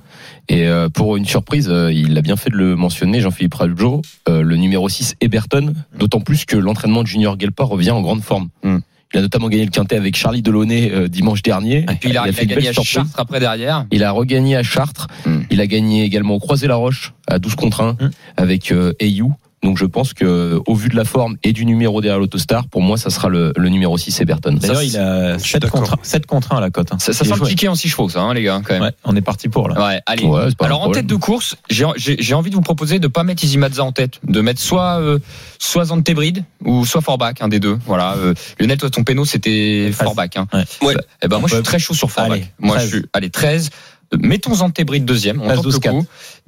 Et euh, pour une surprise, euh, il a bien fait de le mentionner, Jean-Philippe Rajo, euh, le numéro 6 Eberton, d'autant plus que l'entraînement de Junior Gelpa revient en grande forme. Mm. Il a notamment gagné le quintet avec Charlie Delaunay euh, dimanche dernier. Et puis il a, il a fait une gagné à surprise. Chartres après derrière. Il a regagné à Chartres. Mm. Il a gagné également au Croisé-la-Roche à 12 contre 1 Mm. avec euh, Ayou. Donc je pense que au vu de la forme et du numéro derrière l'Autostar, pour moi ça sera le, le numéro 6 Eberton. D'ailleurs, il a je suis 7 d'accord. contre, 7 contre 1 à la cote. hein. Ça, ça sent le piqué en 6 chevaux, ça, hein, les gars, quand même. Ouais, on est parti pour là. Ouais, allez. Ouais, Alors en tête de course, j'ai envie de vous proposer de pas mettre Easy Mazza en tête, de mettre soit euh, soit Zantebride ou soit Forbach, un des deux. Voilà. Euh, Lionel, toi ton péno c'était. Forbach. Hein. Ouais. Ouais. Eh ben moi je suis très chaud sur Forbach. Allez, moi 13. je suis allez 13. Mettons Zantebride deuxième, on 13, tente le 12, 4. coup.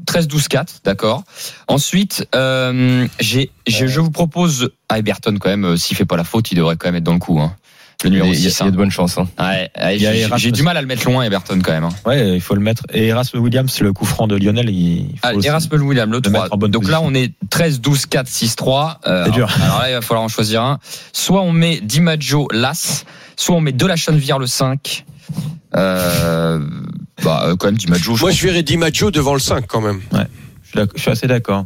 13 12 4, d'accord. Ensuite, euh, j'ai j'ai- je vous propose à Eberton quand même euh, s'il fait pas la faute, il devrait quand même être dans le coup hein. Le numéro il y a- 6. il y a de bonnes chances. hein. Ouais, j'ai- Erasmus. j'ai du mal à le mettre loin Eberton quand même. hein. Ouais, il faut le mettre. Et Erasmus Williams, le coup franc de Lionel, il faut Ah, aussi- Erasmus William, le le 3. mettre en bonne Donc là, on est 13, 12, 4, 6, 3. Euh, C'est dur. Alors là, il va falloir en choisir un. Soit on met DiMaggio, Las, soit on met De La Chenevière, le 5. Euh, bah, euh, quand même, DiMaggio, je Moi, je verrais Di Maggio devant le 5 quand même. Je suis d'accord- je suis assez d'accord.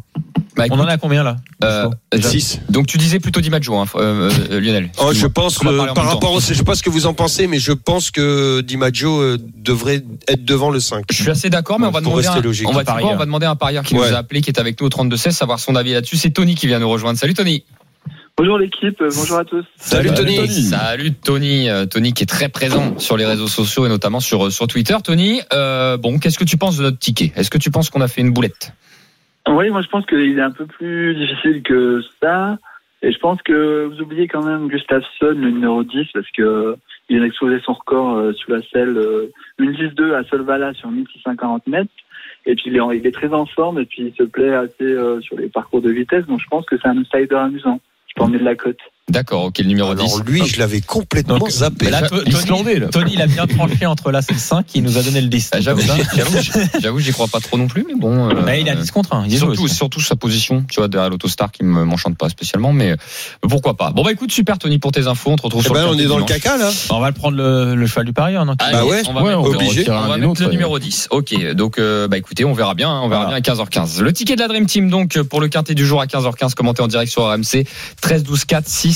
Bah, On en a combien là? Euh, Des euh, 6. donc tu disais plutôt DiMaggio, hein, euh, euh, Lionel. Oh, je pense que par rapport au, je sais pas ce que vous en pensez, mais je pense que Di Maggio euh, devrait être devant le 5. Je suis assez d'accord, mais on va demander, rester un, logique. on va, quoi, on demander à un parieur qui Ouais. nous a appelé, qui est avec nous au 32-16, savoir son avis là-dessus. C'est Tony qui vient nous rejoindre. Salut Tony. Bonjour l'équipe, euh, bonjour à tous. Salut, Tony. Salut Tony, Euh, Tony qui est très présent sur les réseaux sociaux et notamment sur sur Twitter. Tony, euh, bon, qu'est-ce que tu penses de notre ticket? Est-ce que tu penses qu'on a fait une boulette? Oui, moi je pense qu'il est un peu plus difficile que ça. Et je pense que vous oubliez quand même Gustafsson, le numéro 10, parce que il a explosé son record euh, sous la selle, euh, une 10-2 à Solvala sur 1640 mètres. Et puis il est, en- il est très en forme et puis il se plaît assez euh, sur les parcours de vitesse. Donc je pense que c'est un outsider amusant. De la cote. D'accord, ok, le numéro 10. Alors lui, je l'avais complètement Donc, zappé. Là, To- L'Islandais, là. Tony, il a bien tranché entre l'As et le 5, il nous a donné le 10. Ah, J'avoue, j'y crois pas trop non plus, mais bon. euh, Mais il a 10 contre 1. Il Surtout, surtout sa position, tu vois, derrière l'autostar qui me m'enchante pas spécialement, mais euh, pourquoi pas. Bon bah écoute, super Tony pour tes infos, on te retrouve Eh sur ben, le on est dans le dimanche. caca là. On va le prendre le, le cheval du parieur, non Allez, Bah ouais, on va ouais, mettre, on on va obligé. on va mettre le ouais. numéro 10. Ok, donc euh, bah écoutez, on verra bien, on verra Voilà. bien à 15h15. Le ticket de la Dream Team donc pour le quintet du jour à 15h15 commenté en direct sur RMC 13 12 4 6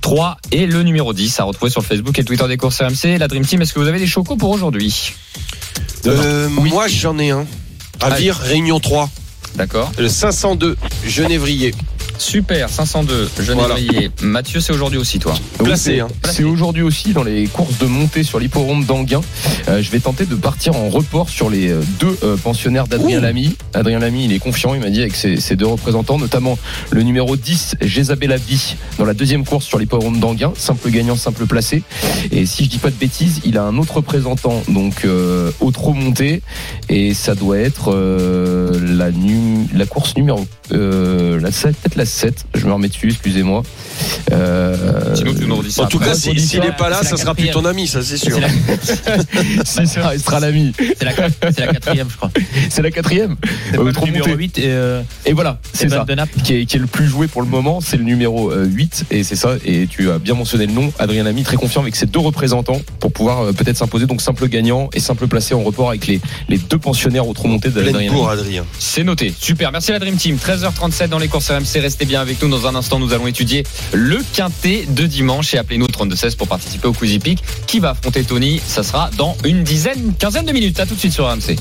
3 et le numéro 10 à retrouver sur le Facebook et le Twitter des courses RMC. La Dream Team, est-ce que vous avez des chocos pour aujourd'hui? Euh, Moi, j'en ai un. Vire, Réunion 3. D'accord. Le 502, Genévrier. Super, 502, je Voilà. Mathieu, c'est aujourd'hui aussi toi. Placé, hein. C'est aujourd'hui aussi dans les courses de montée sur l'hipporome d'Anguin. Euh, je vais tenter de partir en report sur les euh, deux euh, pensionnaires d'Adrien Lamy. Adrien Lamy, il est confiant, il m'a dit avec ses, ses deux représentants, notamment le numéro 10, Jézabel Abdi, dans la deuxième course sur l'hipporome d'Anguin, simple gagnant, simple placé. Et si je dis pas de bêtises, il a un autre représentant, donc euh, au trop monté, et ça doit être euh, la, nu- la course numéro euh, la 7, peut-être la 7, je me remets dessus, excusez-moi. Euh, Sinon, tu nous redis ça En tout après. cas, si- s'il n'est pas là, c'est ça sera plus ton ami, ça c'est sûr. si ça restera l'ami. C'est la, c'est la quatrième, je crois. C'est la quatrième. C'est Euh, le numéro monté. 8 et euh, Et voilà, c'est ça. Qui est, qui est le plus joué pour le moment, c'est le numéro euh, 8 et c'est ça. Et tu as bien mentionné le nom, Adrien Lamy, très confiant avec ses deux représentants pour pouvoir euh, peut-être s'imposer. Donc simple gagnant et simple placé en report avec les, les deux pensionnaires au trop monté d'Adrien. Adrien. C'est noté. Super. Merci à la Dream Team. 13h37 dans les courses RMC. Restez bien avec nous. Dans un instant, nous allons étudier le quintet de dimanche et appelez-nous au 32-16 pour participer au Peak. Qui va affronter Tony? Ça sera dans une dizaine, quinzaine de minutes. À tout de suite sur RMC.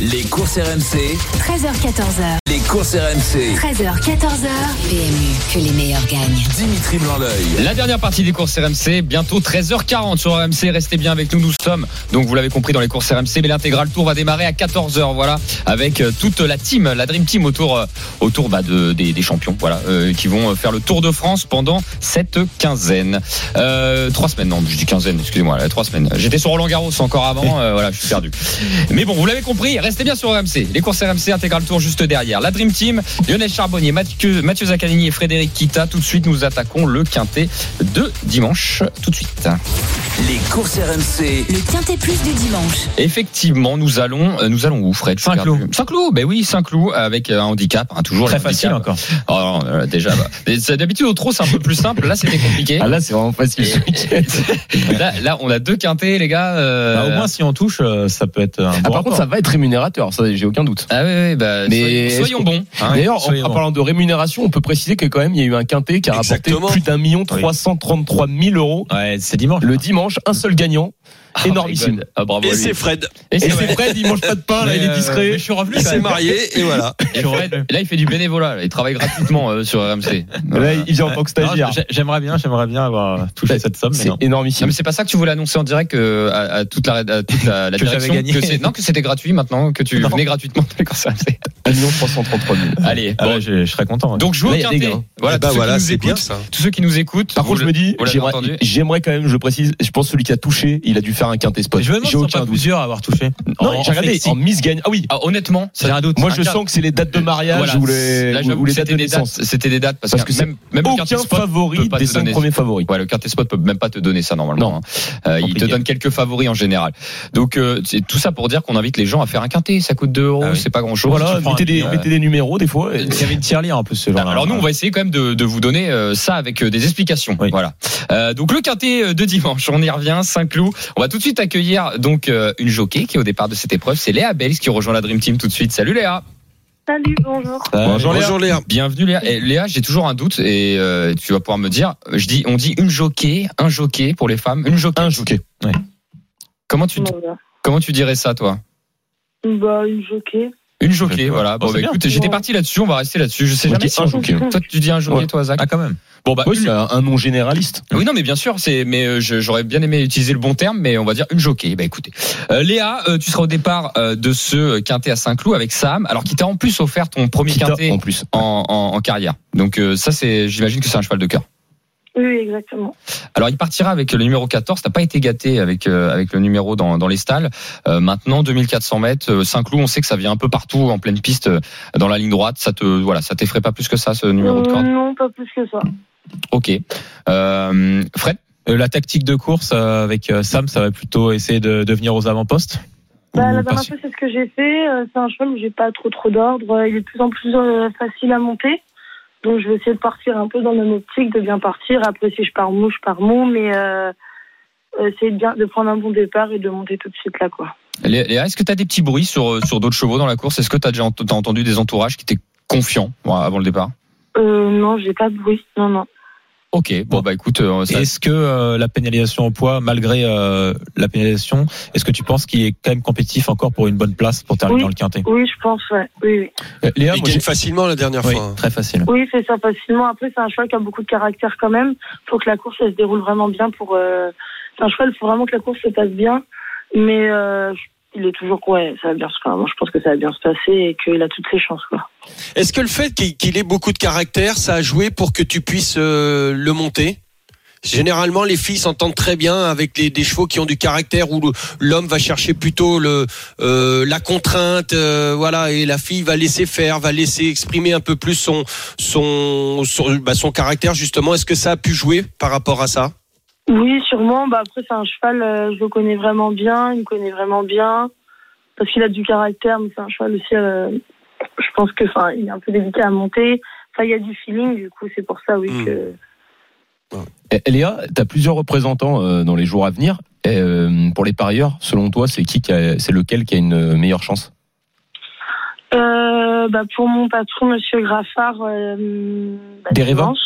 Les courses RMC, 13h14h. les courses RMC. 13h, 14h. PMU, que les meilleurs gagnent. Dimitri Blanc-L'œil. La dernière partie des courses RMC, bientôt 13h40 sur RMC. Restez bien avec nous. Nous sommes, donc vous l'avez compris, dans les courses RMC. Mais l'intégral tour va démarrer à 14h. Voilà, avec euh, toute la team, la Dream Team autour, euh, autour bah, de, des, des champions, voilà, euh, qui vont faire le Tour de France pendant cette quinzaine. Euh, trois semaines, non, je dis quinzaine, excusez-moi, trois semaines. J'étais sur Roland Garros encore avant, euh, voilà, je suis perdu. Mais bon, vous l'avez compris, restez bien sur RMC. Les courses RMC, intégral tour juste derrière. La Dream Team, Lionel Charbonnier, Mathieu, Mathieu Zaccanini et Frédéric Kita. Tout de suite, nous attaquons le quintet de dimanche. Tout de suite. Les courses RMC, Le quintet plus du dimanche. Effectivement, nous allons, euh, nous allons où, Fred? Saint-Cloud. Saint-Cloud, ben oui, Saint-Cloud avec euh, un handicap, hein, toujours Très le facile handicap. encore. Oh, non, euh, déjà, bah, d'habitude au trop c'est un peu plus simple. Là, c'était compliqué. Ah là, c'est vraiment facile. là, là, on a deux quintés, les gars. euh, Bah, au moins, si on touche, ça peut être un Ah, bon par contre, ça va être rémunérateur, ça, j'ai aucun doute. Ah oui, oui, bah, Mais soyons, est-ce soyons bons. hein. D'ailleurs, en, parlant de rémunération, on peut préciser que quand même, il y a eu un quintet qui a rapporté Exactement. plus d'un million trois cent trente-trois mille euros Ouais, c'est dimanche. le dimanche, un seul gagnant. Énormissime. Ah, bravo. Et c'est Fred. Et c'est. Fred, il mange pas de pain, là, il est euh, discret. je suis revenu. Il s'est marié et voilà. Et Fred, là, il fait du bénévolat. là. Il travaille gratuitement euh, sur RMC. Là, il vient en tant que stagiaire. j'ai- J'aimerais bien, j'aimerais bien avoir touché cette somme, C'est. Non, énormissime. mais c'est pas ça que tu voulais annoncer en direct euh, à, à toute la, à toute la, la Que j'avais direction. gagné. Que non, que c'était gratuit maintenant, que tu Non. venais gratuitement dans les courses RMC. 1 333 000. Allez, Ah ouais, je, je serais content. ouais. Donc jouer Là, au quintet. gains. Voilà, Eh ben tous ceux voilà, qui nous c'est bien écoutent, ça. tous ceux qui nous écoutent. Par contre, je me dis, j'aimerais quand même, je précise, je pense celui qui a touché, il a dû faire un quintet spot. je me demande si pas doute. plusieurs à avoir touché. Non, j'ai regardé en Miss Gagne. Ah oui, Ah, honnêtement, J'ai un doute. moi je sens que c'est les dates de mariage Voilà, ou les, dates c'était de des naissance. dates, c'était des dates parce, que, même, même Aucun favori des te 5 donner premiers favoris. Ouais, le quintet spot peut même pas te donner ça normalement. Hein. Euh, il te donne quelques favoris en général. Donc euh, c'est tout ça pour dire qu'on invite les gens à faire un quintet. Ça coûte 2 euros, Ah c'est pas grand chose. Voilà, mettez des, numéros des fois. Il y avait une tirelire en plus ce jour-là. Alors nous, on va essayer quand même de, vous donner euh, ça avec euh, des explications. Voilà. Euh, donc le quintet euh, de dimanche, on y revient. Saint-Cloud. On va tout de suite accueillir donc euh, une jockey qui est au départ de cette épreuve. C'est Léa Bells qui rejoint la Dream Team tout de suite. Salut Léa. Salut, bonjour. Bonjour, Léa. Bonjour Léa. Bienvenue Léa. Et Léa, j'ai toujours un doute et euh, tu vas pouvoir me dire. Je dis, on dit une jockey, un jockey pour les femmes, une jockey. Un jockey. Comment tu Voilà. comment tu dirais ça toi? Bah, une jockey. Une jockey, voilà. Bon, Bon, bah, écoute, j'étais parti là-dessus. On va rester là-dessus. Je sais jamais si un jockey. Toi, tu dis un jockey, Ouais. toi, Zach. Ah, quand même. Bon, bah, Oui, une- c'est un, nom généraliste. Oui, non, mais bien sûr, c'est, mais euh, j'aurais bien aimé utiliser le bon terme, mais on va dire une jockey. Bah écoutez, Euh, Léa, euh, tu seras au départ euh, de ce quintet à Saint-Cloud avec Sam, alors qui t'a en plus offert ton premier quintet en plus. en, en, en carrière. Donc euh, ça, c'est, j'imagine que c'est un cheval de cœur. Oui, exactement. Alors il partira avec le numéro 14. T'as pas été gâté avec euh, avec le numéro dans, dans les stalles. Euh, maintenant 2400 mètres, euh, Saint-Cloud, on sait que ça vient un peu partout en pleine piste euh, dans la ligne droite. Ça te voilà, ça t'effraie pas plus que ça ce numéro de corde? non, pas plus que ça. Ok. Euh, Fred? Euh, la tactique de course euh, avec Sam, ça va plutôt essayer de, de venir aux avant-postes? Bah, la dernière fois, c'est ce que j'ai fait. Euh, C'est un cheval où j'ai pas trop trop d'ordre. Il est de plus en plus euh, facile à monter. Donc, je vais essayer de partir un peu dans même optique, de bien partir. Après, si je pars mou, je pars mou. Mais euh, euh, essayer de, bien, de prendre un bon départ et de monter tout de suite là, quoi. Lé- Léa, est-ce que tu as des petits bruits sur, euh, sur d'autres chevaux dans la course? Est-ce que tu as déjà ent- entendu des entourages qui étaient confiants avant le départ? Euh, non, j'ai pas de bruit. Non, non. Ok, bon bah écoute, euh, ça- Est-ce que euh, la pénalisation au poids, malgré euh, la pénalisation, est-ce que tu penses qu'il est quand même compétitif encore pour une bonne place pour terminer Oui. dans le quintet? Oui, je pense, ouais. Oui, oui. Euh, Léa, Il moi, gagne facilement la dernière Oui, fois. hein. très facile. Oui, il fait ça facilement. Après, c'est un cheval qui a beaucoup de caractère quand même. faut que la course elle se déroule vraiment bien pour. Euh... C'est un cheval, il faut vraiment que la course se passe bien. Mais euh, il est toujours. Ouais, ça va bien se faire. Moi, je pense que ça va bien se passer et qu'il a toutes ses chances. Est-ce que le fait qu'il ait beaucoup de caractère, ça a joué pour que tu puisses euh, le monter? Généralement, les filles s'entendent très bien avec les, des chevaux qui ont du caractère où l'homme va chercher plutôt le, euh, la contrainte, euh, voilà, et la fille va laisser faire, va laisser exprimer un peu plus son son son, bah, son caractère justement. Est-ce que ça a pu jouer par rapport à ça? Oui, sûrement. Bah, après, c'est un cheval, euh, je le connais vraiment bien. Il me connaît vraiment bien. Parce qu'il a du caractère, mais c'est un cheval aussi. euh, je pense que, enfin, il est un peu délicat à monter. Enfin, il y a du feeling, du coup, c'est pour ça, oui, Hmm. que. Eh, Léa, tu as plusieurs représentants euh, dans les jours à venir. Et, pour les parieurs, selon toi, c'est qui qui a- c'est lequel qui a une meilleure chance? Euh, bah, pour mon patron, Monsieur Graffard, euh, bah, Dereva? dimanche.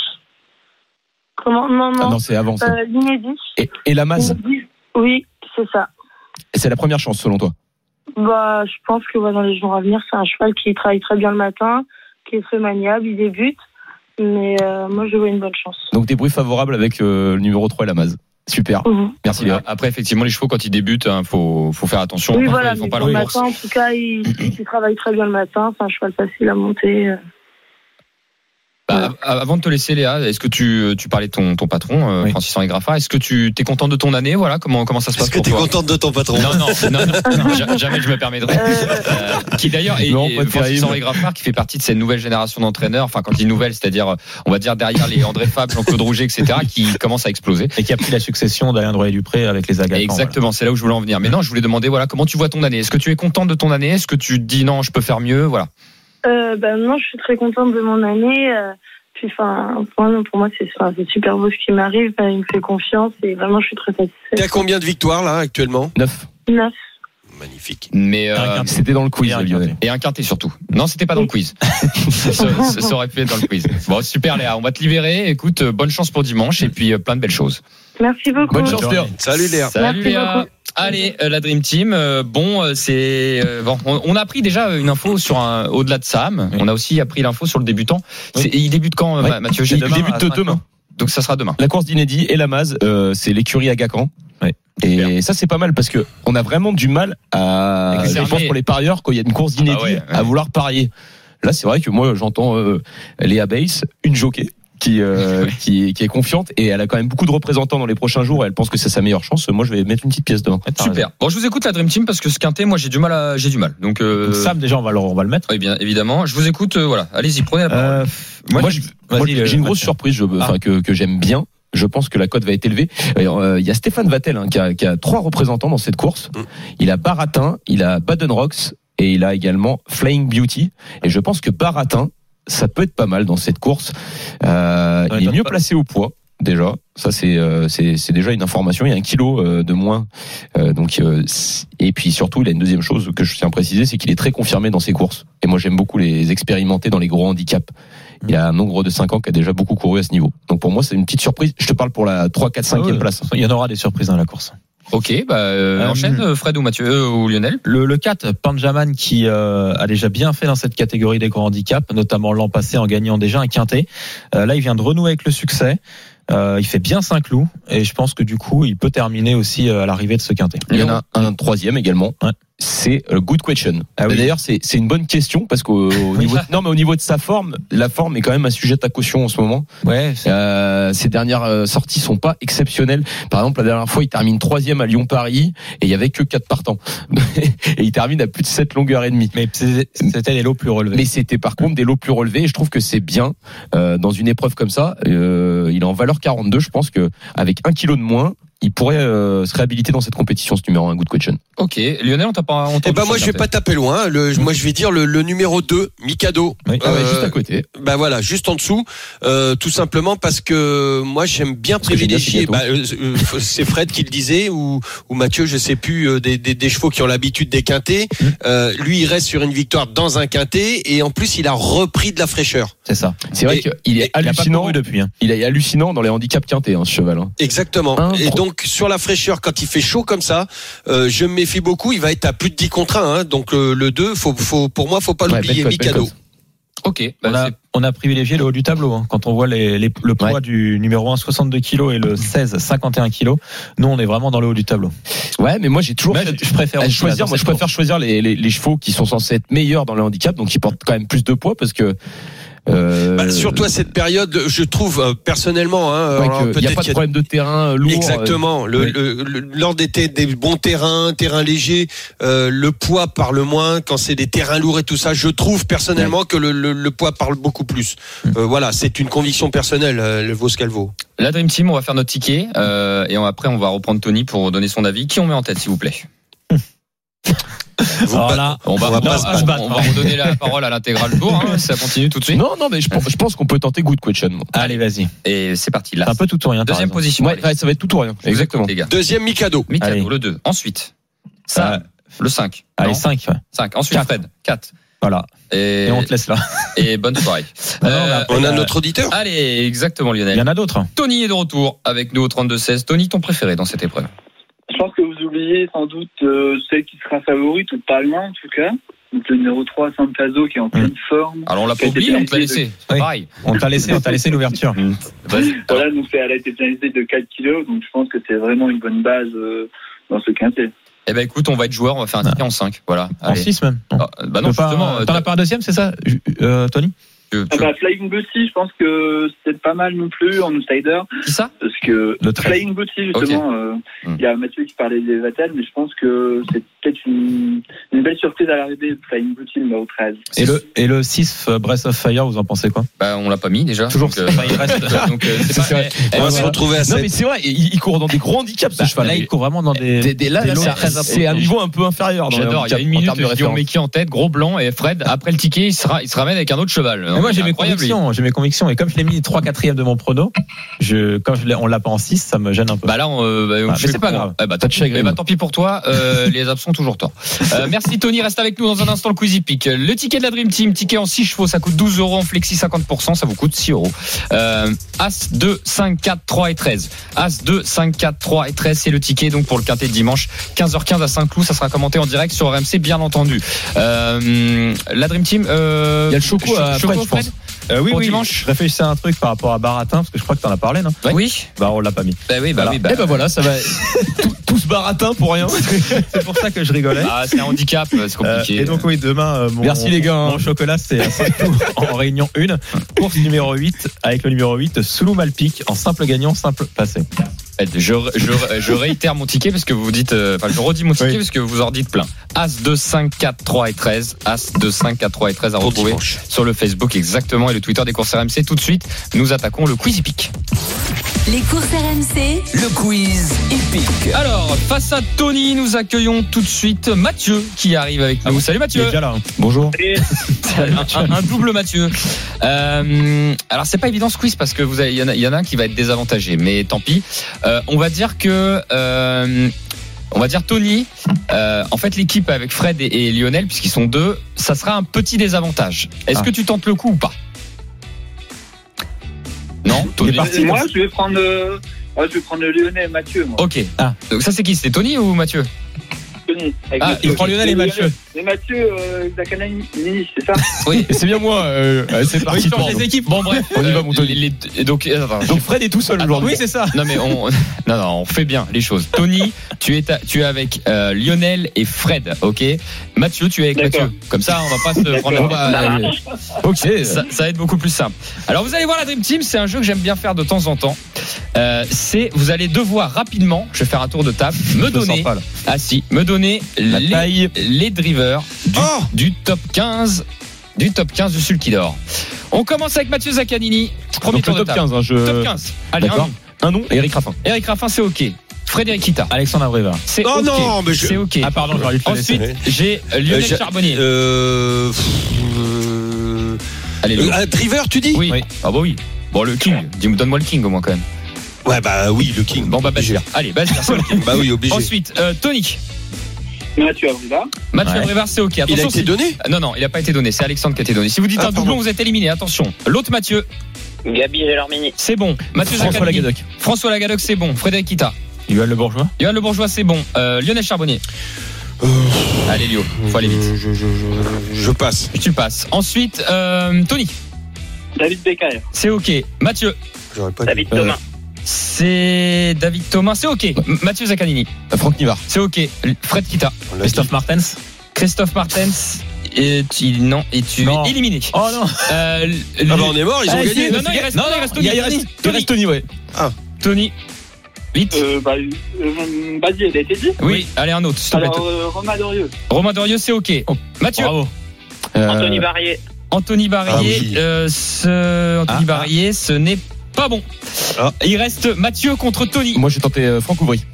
Comment Non, Ah non. non, c'est avant euh, L'inédit. Et, et la masse. Oui, c'est ça. c'est la première chance selon toi Bah, je pense que ouais, dans les jours à venir, c'est un cheval qui travaille très bien le matin, qui est très maniable, il débute. Mais euh, moi, je vois une bonne chance. Donc des bruits favorables avec euh, le numéro 3 et la masse. Super. Mhm. Merci Léa. Après, effectivement, les chevaux quand ils débutent, hein, faut faut faire attention. Oui, voilà, ils font pas le course. matin, en tout cas, il, il travaille très bien le matin. C'est un cheval facile à monter. Euh. Bah, av- avant de te laisser, Léa, est-ce que tu, tu parlais de ton, ton patron, euh, Oui. Francis Henri Graffard, est-ce que tu es content de ton année Voilà, comment, comment ça se passe Est-ce que pour tu es contente de ton patron? Non, non, non, non, non, ja- jamais je me permettrai. Euh, qui d'ailleurs est, est Francis. Henri Graffard, qui fait partie de cette nouvelle génération d'entraîneurs. Enfin, quand je dis nouvelle, c'est-à-dire, on va dire derrière les André Fab, Jean-Claude Rouget, etc., qui commencent à exploser. Et qui a pris la succession d'Alain Drouet-Dupré avec les Agacans. Exactement, c'est là où je voulais en venir. Mais non, je voulais demander, voilà, comment tu vois ton année? Est-ce que tu es contente de ton année? Est-ce que tu te dis non, je peux faire mieux? Voilà. Euh, ben non, je suis très contente de mon année. euh, puis, enfin, pour moi, pour moi, c'est super beau ce qui m'arrive. ben, il me fait confiance et vraiment, je suis très T'es à satisfaite. combien de victoires là actuellement? 9. Neuf. Magnifique. Mais euh, C'était dans le quiz, Et un Lionel. quintet. et un quintet surtout. Non, c'était pas dans le quiz. ça, ça- ça aurait pu être dans le quiz. Bon, super Léa, on va te libérer. Écoute, euh, bonne chance pour dimanche et puis euh, plein de belles choses. Merci beaucoup. Bonne chance Léa. Salut Léa. Salut Merci Léa. beaucoup. Allez, euh, la Dream Team. euh, bon, euh, c'est euh, bon. On, on a appris déjà une info sur un au-delà de Sam. Oui. On a aussi appris l'info sur le débutant. Oui. Il débute quand, Oui. Ma- Mathieu demain débute demain. Donc ça sera demain. La course d'Inédit et la Maz, euh, c'est l'écurie à Gacan. Ouais. Et ça, c'est pas mal parce que on a vraiment du mal à, je les pense pour les parieurs, quand il y a une course d'Inédit, Ah ouais, ouais. à vouloir parier. Là, c'est vrai que moi, j'entends euh, Léa Bass, une jockey. Qui, euh, qui, est, qui est confiante et elle a quand même beaucoup de représentants dans les prochains jours et elle pense que c'est sa meilleure chance. Moi, je vais mettre une petite pièce demain. T'as Super. Bon, je vous écoute la Dream Team parce que ce quintet, moi j'ai du mal à j'ai du mal. Donc, euh. Sam, déjà, on va le, on va le mettre. oui, bien évidemment. Je vous écoute. euh, voilà. Allez-y, prenez la parole. Euh, Moi, Moi, j'ai euh, une grosse surprise je, enfin, que, que j'aime bien. Je pense que la cote va être élevée. Euh, Il y a Stéphane Vattel hein, qui, a, qui a trois représentants dans cette course. Mm. Il a Baratin, il a Baden Rocks et il a également Flying Beauty. Et je pense que Baratin, ça peut être pas mal dans cette course. Euh, il est mieux pas- placé au poids. Déjà, ça c'est euh, c'est déjà une information. Il y a un kilo euh, de moins, Euh, donc euh, et puis surtout il a une deuxième chose que je tiens à préciser, c'est qu'il est très confirmé dans ses courses. Et moi j'aime beaucoup les expérimenter dans les gros handicaps. Il a un nombre de 5 ans qui a déjà beaucoup couru à ce niveau. Donc pour moi c'est une petite surprise. Je te parle pour la 3, 4, 5e Ah ouais, place. Il y en aura des surprises dans la course. Ok, bah euh, Euh, enchaîne euh, Fred ou Mathieu euh, ou Lionel. Le, le 4, Panjaman, qui euh, a déjà bien fait dans cette catégorie des grands handicaps, notamment l'an passé en gagnant déjà un quintet. Euh, là, il vient de renouer avec le succès. Euh, il fait bien 5 clous et je pense que du coup, il peut terminer aussi euh, à l'arrivée de ce quintet. Il y en a un troisième également. Ouais. C'est euh, good question. Ah oui. D'ailleurs, c'est c'est une bonne question parce qu'au au niveau de- non mais au niveau de sa forme, la forme est quand même un sujet à caution en ce moment. Ouais, Euh, ses dernières euh, sorties sont pas exceptionnelles. Par exemple, la dernière fois, il termine troisième à Lyon-Paris et il y avait que quatre partants. et il termine à plus de 7 longueurs et demie. mais c'était les lots plus relevés. Mais c'était par contre des lots plus relevés et je trouve que c'est bien euh, dans une épreuve comme ça. Euh, il est en valeur 42. Je pense que avec un kilo de moins, il pourrait euh, se réhabiliter dans cette compétition, ce numéro 1 good question. Ok, Lionel, on t'a pas entendu. Eh ben moi je vais pas taper loin. Le, moi je vais dire le, le numéro 2, Mikado. Oui. Ah ouais, Euh, juste à côté. Bah voilà, juste en dessous, euh, tout simplement parce que moi j'aime bien Parce privilégier. Bah, euh, euh, c'est Fred qui le disait ou, ou Mathieu, je sais plus, euh, des, des, des chevaux qui ont l'habitude des quintés. Mmh. Euh, lui, il reste sur une victoire dans un quintet et en plus il a repris de la fraîcheur. C'est ça. C'est vrai qu'il est Il a pas hallucinant. depuis. Hein. Il est hallucinant dans les handicaps quintés, hein, ce cheval. hein. Exactement. Un, et trois. Donc sur la fraîcheur, quand il fait chaud comme ça, euh, je me méfie beaucoup. Il va être à plus de 10 contre 1. Hein, donc euh, le 2, faut, faut, pour moi, faut pas Ouais, l'oublier. belle Mikado. Ok, bah, On a, on a privilégié le haut du tableau. hein. Quand on voit les, les- le poids Ouais. du numéro 1, 62 kg et le 16, 51 kg, nous, on est vraiment dans le haut du tableau. Ouais, mais moi j'ai toujours fait- je préfère choisir. Moi, je préfère course. choisir les, les, les chevaux qui sont censés être meilleurs dans le handicap, donc qui portent quand même plus de poids, parce que. Euh, Bah, surtout à cette période, je trouve euh, personnellement, hein, ouais, il n'y a pas de problème de terrain lourd. Exactement. Le, oui. le- le- lors des, des bons terrains, terrains légers, euh, le poids parle moins. Quand c'est des terrains lourds et tout ça, je trouve personnellement que le, le- le poids parle beaucoup plus. Euh, voilà, c'est une conviction personnelle. euh, Elle vaut ce qu'elle vaut. la Dream Team, on va faire notre ticket euh, et on- après on va reprendre Tony pour donner son avis. Qui on met en tête, s'il vous plaît? Vous Alors bat- là, On va, On va on pas se on battre. va- on va redonner la parole à l'intégral tour. Hein, ça continue tout de suite. Non, non, mais je, pense- je pense qu'on peut tenter good question. allez, vas-y. Et c'est parti. Là, C'est un peu tout ou rien. deuxième position. Ouais, ça va être tout ou rien. Exactement. écoute, les gars. Deuxième Mikado. Mikado, Allez. le 2. Ensuite, ça, Euh, le 5. Allez, Non, 5. 5. Ensuite, Quatre. Fred. 4. Voilà. Et, Et on te laisse là. et bonne soirée. Non, non, Euh, On a euh, notre auditeur. allez, exactement, Il y Lionel. en a d'autres. Tony est de retour avec nous au 32-16. Tony, ton préféré dans cette épreuve Je pense que sans doute euh, celle qui sera favorite, ou pas loin en tout cas. Donc le numéro 3, Santazo, qui est en pleine forme. Alors, on l'a pas oublié, on pénalisé laissé. Oui. pareil. On t'a laissé, on t'a laissé l'ouverture. Vas-y. Voilà, donc elle a été pénalisée de 4 kilos, donc je pense que c'est vraiment une bonne base euh, dans ce quintet. Eh ben, écoute, on va être joueur, on va faire un ticket en 5. Voilà. En Allez. 6 même. Ah, bah non, justement. euh, T'en as pas un deuxième, c'est ça, euh, Tony? Tu- Ah bah, Flying Booty, je pense que c'est pas mal non plus en outsider, Qui ça parce que Le 13. Flying Booty, justement, euh, Hmm. il y a Mathieu qui parlait des Vatel, mais je pense que c'est peut-être une, une belle surprise à l'arrivée, Flying Booty numéro 13. et le, et le 6, euh, Breath of Fire, vous en pensez quoi? Bah, on l'a pas mis déjà. Toujours. Donc, euh, il reste. donc, euh, c'est C'est pas. vrai. eh, On va se voilà. retrouver à Non, 7. mais c'est vrai, il, il court dans des gros handicaps, ce Bah, cheval. Là, il court vraiment dans des. Des- des- là, c'est- c'est un niveau un peu inférieur. J'adore. Il y a une minute, de met qui en tête, gros blanc et Fred. Après le ticket, il sera, il se ramène avec un autre cheval. Mais moi j'ai mes convictions, j'ai mes convictions et comme je l'ai mis 3 4 de mon prono, je quand je l'ai- on l'a pas en 6, ça me gêne un peu. Bah là, on, euh, bah, on Ah, fait mais c'est pas grave. Eh bah, Pas de chagrin. eh bah, tant pis pour toi. euh, les absents ont toujours tort. Euh, merci Tony, reste avec nous dans un instant le Quizy Pick. Le ticket de la Dream Team, ticket en 6 chevaux, ça coûte 12 euros en flexi 50%, ça vous coûte 6 euros. Euh, As 2, 5, 4, 3 et 13. As 2, 5, 4, 3 et 13, c'est le ticket donc pour le quintet de dimanche 15h15 à Saint-Cloud, ça sera commenté en direct sur RMC bien entendu. Euh, la Dream Team, euh, Il y a le Choco à Fred, pense. Euh, oui, Pour oui, dimanche je réfléchissais à un truc par rapport à Baratin, parce que je crois que t'en as parlé, non Oui. Bah, on l'a pas mis. Bah oui, bah Voilà. oui, bah, Eh ben voilà, ça va. tout, ce baratin pour rien. C'est pour ça que je rigolais. Ah, c'est un handicap, c'est Euh, compliqué. et donc oui, demain, euh, mon, Merci, les gars, hein. Mon chocolat, c'est à Saint-Cloud en réunion 1. Course numéro 8 avec le numéro 8, Soulou Malpic en simple gagnant, simple passé. Je, je, je réitère mon ticket parce que vous dites, euh, enfin, je redis mon ticket Oui. parce que vous en dites plein. As 2, 5, 4, 3 et 13. As 2, 5, 4, 3 et 13 à retrouver sur le Facebook exactement et le Twitter des courses RMC. Tout de suite, nous attaquons le Quizy Pick. Les courses RMC, Le quiz épique. Alors, face à Tony, nous accueillons tout de suite Mathieu qui arrive avec nous. Salut Tu es Mathieu. déjà là. hein. Bonjour. un, un- un double Mathieu. Euh, alors c'est pas évident ce quiz parce que vous avez- il y, en a- y en a un qui va être désavantagé, mais tant pis. Euh, on va dire que euh, on va dire Tony. euh, en fait, l'équipe avec Fred et, et Lionel, puisqu'ils sont deux, ça sera un petit désavantage. Est-ce Ah. que tu tentes le coup ou pas? Non, Tony. parti. Moi, je vais prendre, euh, je vais prendre le Lyonnais Mathieu, moi. Ok. Ah. Donc ça c'est qui? C'était Tony ou Mathieu? Avec Ah, Mathieu. il prend Lionel et Mathieu. Et Mathieu, euh, Zakanani, c'est ça Oui. C'est bien moi. euh, euh, c'est parti. Oui, change les équipes. Bon bref, On y va, Euh, mon Tony. les- les- donc, Fred est tout seul aujourd'hui. Oui, c'est ça. Non mais on non non on fait bien les choses. Tony, tu es ta- tu es avec euh, Lionel et Fred, ok? Mathieu, tu es avec. Mathieu. Comme ça, on va pas se prendre la euh, ok. ça, ça va être beaucoup plus simple. Alors vous allez voir la Dream Team, c'est un jeu que j'aime bien faire de temps en temps. Euh, c'est vous allez devoir rapidement, je vais faire un tour de table, me donner ah si, me donner La les, taille. les drivers du, Oh du top 15 du top 15 du Sulky d'or. On commence avec Mathieu Zaccanini. Premier Donc tour le de top table. 15. hein, je... Top 15. Allez, un. Un nom, Eric Raffin. Eric Raffin, c'est OK. Frédéric Kita, Alexandre Abreva. c'est Oh OK. non, mais je- C'est OK. Ah, pardon, j'aurais dû le. Ensuite, j'ai euh, Lionel Euh, j'ai- Charbonnier. Euh, euh, Allez, euh, un driver, tu dis? Oui. oui. Ah bah oui. Bon, le King. Dis- Donne-moi le King au moins quand même. Ouais, bah oui, le King. Bon, bah, obligé. Bazir. Allez, Bazir, c'est le King. Bah oui, obligé. Ensuite, euh, Tony. Mathieu Abrivard. Mathieu Ouais. Abrivard, c'est OK. Il a été si- donné Ah, Non, non, il n'a pas été donné. C'est Alexandre qui a été donné. Si vous dites Ah, un doublon, pardon. vous êtes éliminé. Attention. L'autre Mathieu, Gabi Gelormini. c'est bon. Mathieu François. Lagadoc. François Lagadoc, c'est bon. Frédéric Kita. Yoann Le Bourgeois. Yoann Le Bourgeois, c'est bon. Euh, Lionel Charbonnier. Allez, Lio, faut aller vite. Euh, Je, je, je, je passe. Tu passes. Ensuite, euh, Tony, David Becker. c'est OK. Mathieu, J'aurais pas David dit. Thomas. C'est David Thomas, c'est OK. Mathieu Zaccanini, Euh, Franck Nivard. c'est OK. Fred Kita. Christophe. Martens. Christophe Martens. Et tu, non, et tu Non. es éliminé. Oh non. Euh, Ah bah on est mort, ils ont Ah, gagné. non, non, il reste, Non, non, il reste Tony. il Il reste- Il Tony. reste Tony, ouais. Tony. Vite. Euh, bah, euh, Badi, elle a été dit. Oui, allez, un autre. s'il te plaît. Alors, euh, Romain Dorieux. Romain Dorieux, c'est OK. Mathieu. Bravo. Euh, Anthony Barrier. Anthony Barrier, Ah oui. euh, ce, Anthony Ah, Barrier, ce n'est pas bon. Ah. Il reste Mathieu contre Tony. Moi, j'ai tenté euh, Franck Ouvry.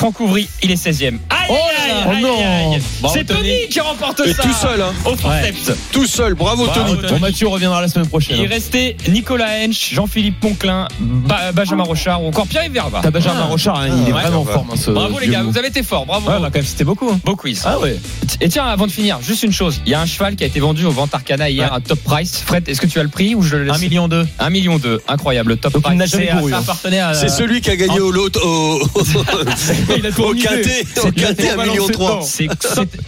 Franck Ouvry, il est 16e. Aïe, Oh aïe, Oh non. aïe. Bravo, C'est Tony. Tony. qui remporte Et ça. tout seul, hein. Au forceps. Tout seul. Bravo, Bravo, Tony. Tony. Bon, Mathieu reviendra la semaine prochaine. Il hein. restait Nicolas Hench, Jean-Philippe Ponclin, Ba- Benjamin Rochard ou encore Pierre-Yves Verba. T'as Benjamin Rochard, hein, il est Ouais, vraiment fort. hein, ce- Bravo les gars, vous avez été forts, bravo. Ouais, on a quand même cité beaucoup. hein. Beau quiz. Ah ouais. Et tiens, avant de finir, juste une chose. Il y a un cheval qui a été vendu au Vente Arcana hier Ouais. à top price. Fred, est-ce que tu as le prix ou je le laisse? 1 million 2. 1 million 2. Incroyable, top Donc, price. n'a jamais C'est- couru. Ça appartenait à. C'est celui qui a gagné au lot au, Il a tout au remisé. quintet, au Il a quintet million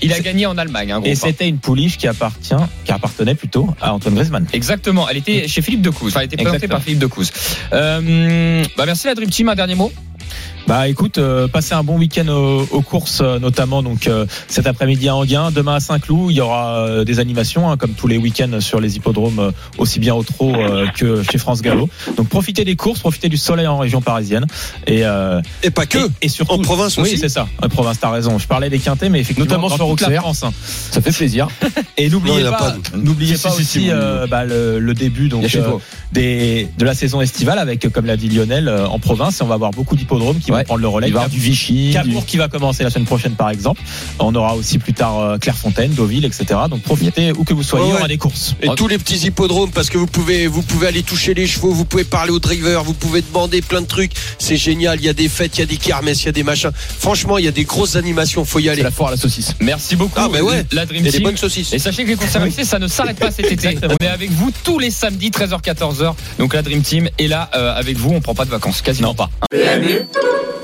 il gagné en Allemagne, un gros Et c'était une pouliche qui appartient, qui appartenait plutôt à Antoine Griezmann. Exactement, elle était chez Philippe Decouze. Enfin, elle était présentée Exactement. par Philippe Decouze. Euh, bah merci la Dream Team, un dernier mot? Bah écoute, euh, passez un bon week-end aux, aux courses, euh, notamment donc euh, cet après-midi à Anguin, demain à Saint-Cloud, il y aura euh, des animations hein, comme tous les week-ends sur les hippodromes, euh, aussi bien au trot euh, que chez France Gallo. Donc profitez des courses, profitez du soleil en région parisienne et euh, Et pas que. et, et surtout En province oui aussi. c'est ça, en province t'as raison. Je parlais des quintés, mais effectivement Notamment sur toute la. France. hein. Ça fait plaisir. Et n'oubliez pas, pas. n'oubliez pas si, si, aussi si, euh, bah, le, le début donc euh, des de la saison estivale avec comme l'a dit Lionel euh, en province et on va avoir beaucoup d'hippodromes qui Ouais. prendre le relais. Il va y avoir du Vichy. du- Cabourg qui va commencer la semaine prochaine par exemple. On aura aussi plus tard euh, Clairefontaine, Deauville, etc. Donc profitez où que vous soyez, Ouais, il y ouais. aura des courses. Et tous les petits hippodromes, parce que vous pouvez, vous pouvez aller toucher les chevaux, vous pouvez parler aux drivers, vous pouvez demander plein de trucs. C'est génial. Il y a des fêtes, il y a des kermesses, il y a des machins. Franchement, il y a des grosses animations. Faut y aller. la foire à la saucisse. Merci beaucoup. Ah, bah ouais. La Dream a des bonnes saucisses. Et sachez que les courses RMC, ça ne s'arrête pas cet été. On est avec vous tous les samedis, 13h-14h. Donc la Dream Team est là euh, avec vous. On prend pas de vacances, quasiment pas.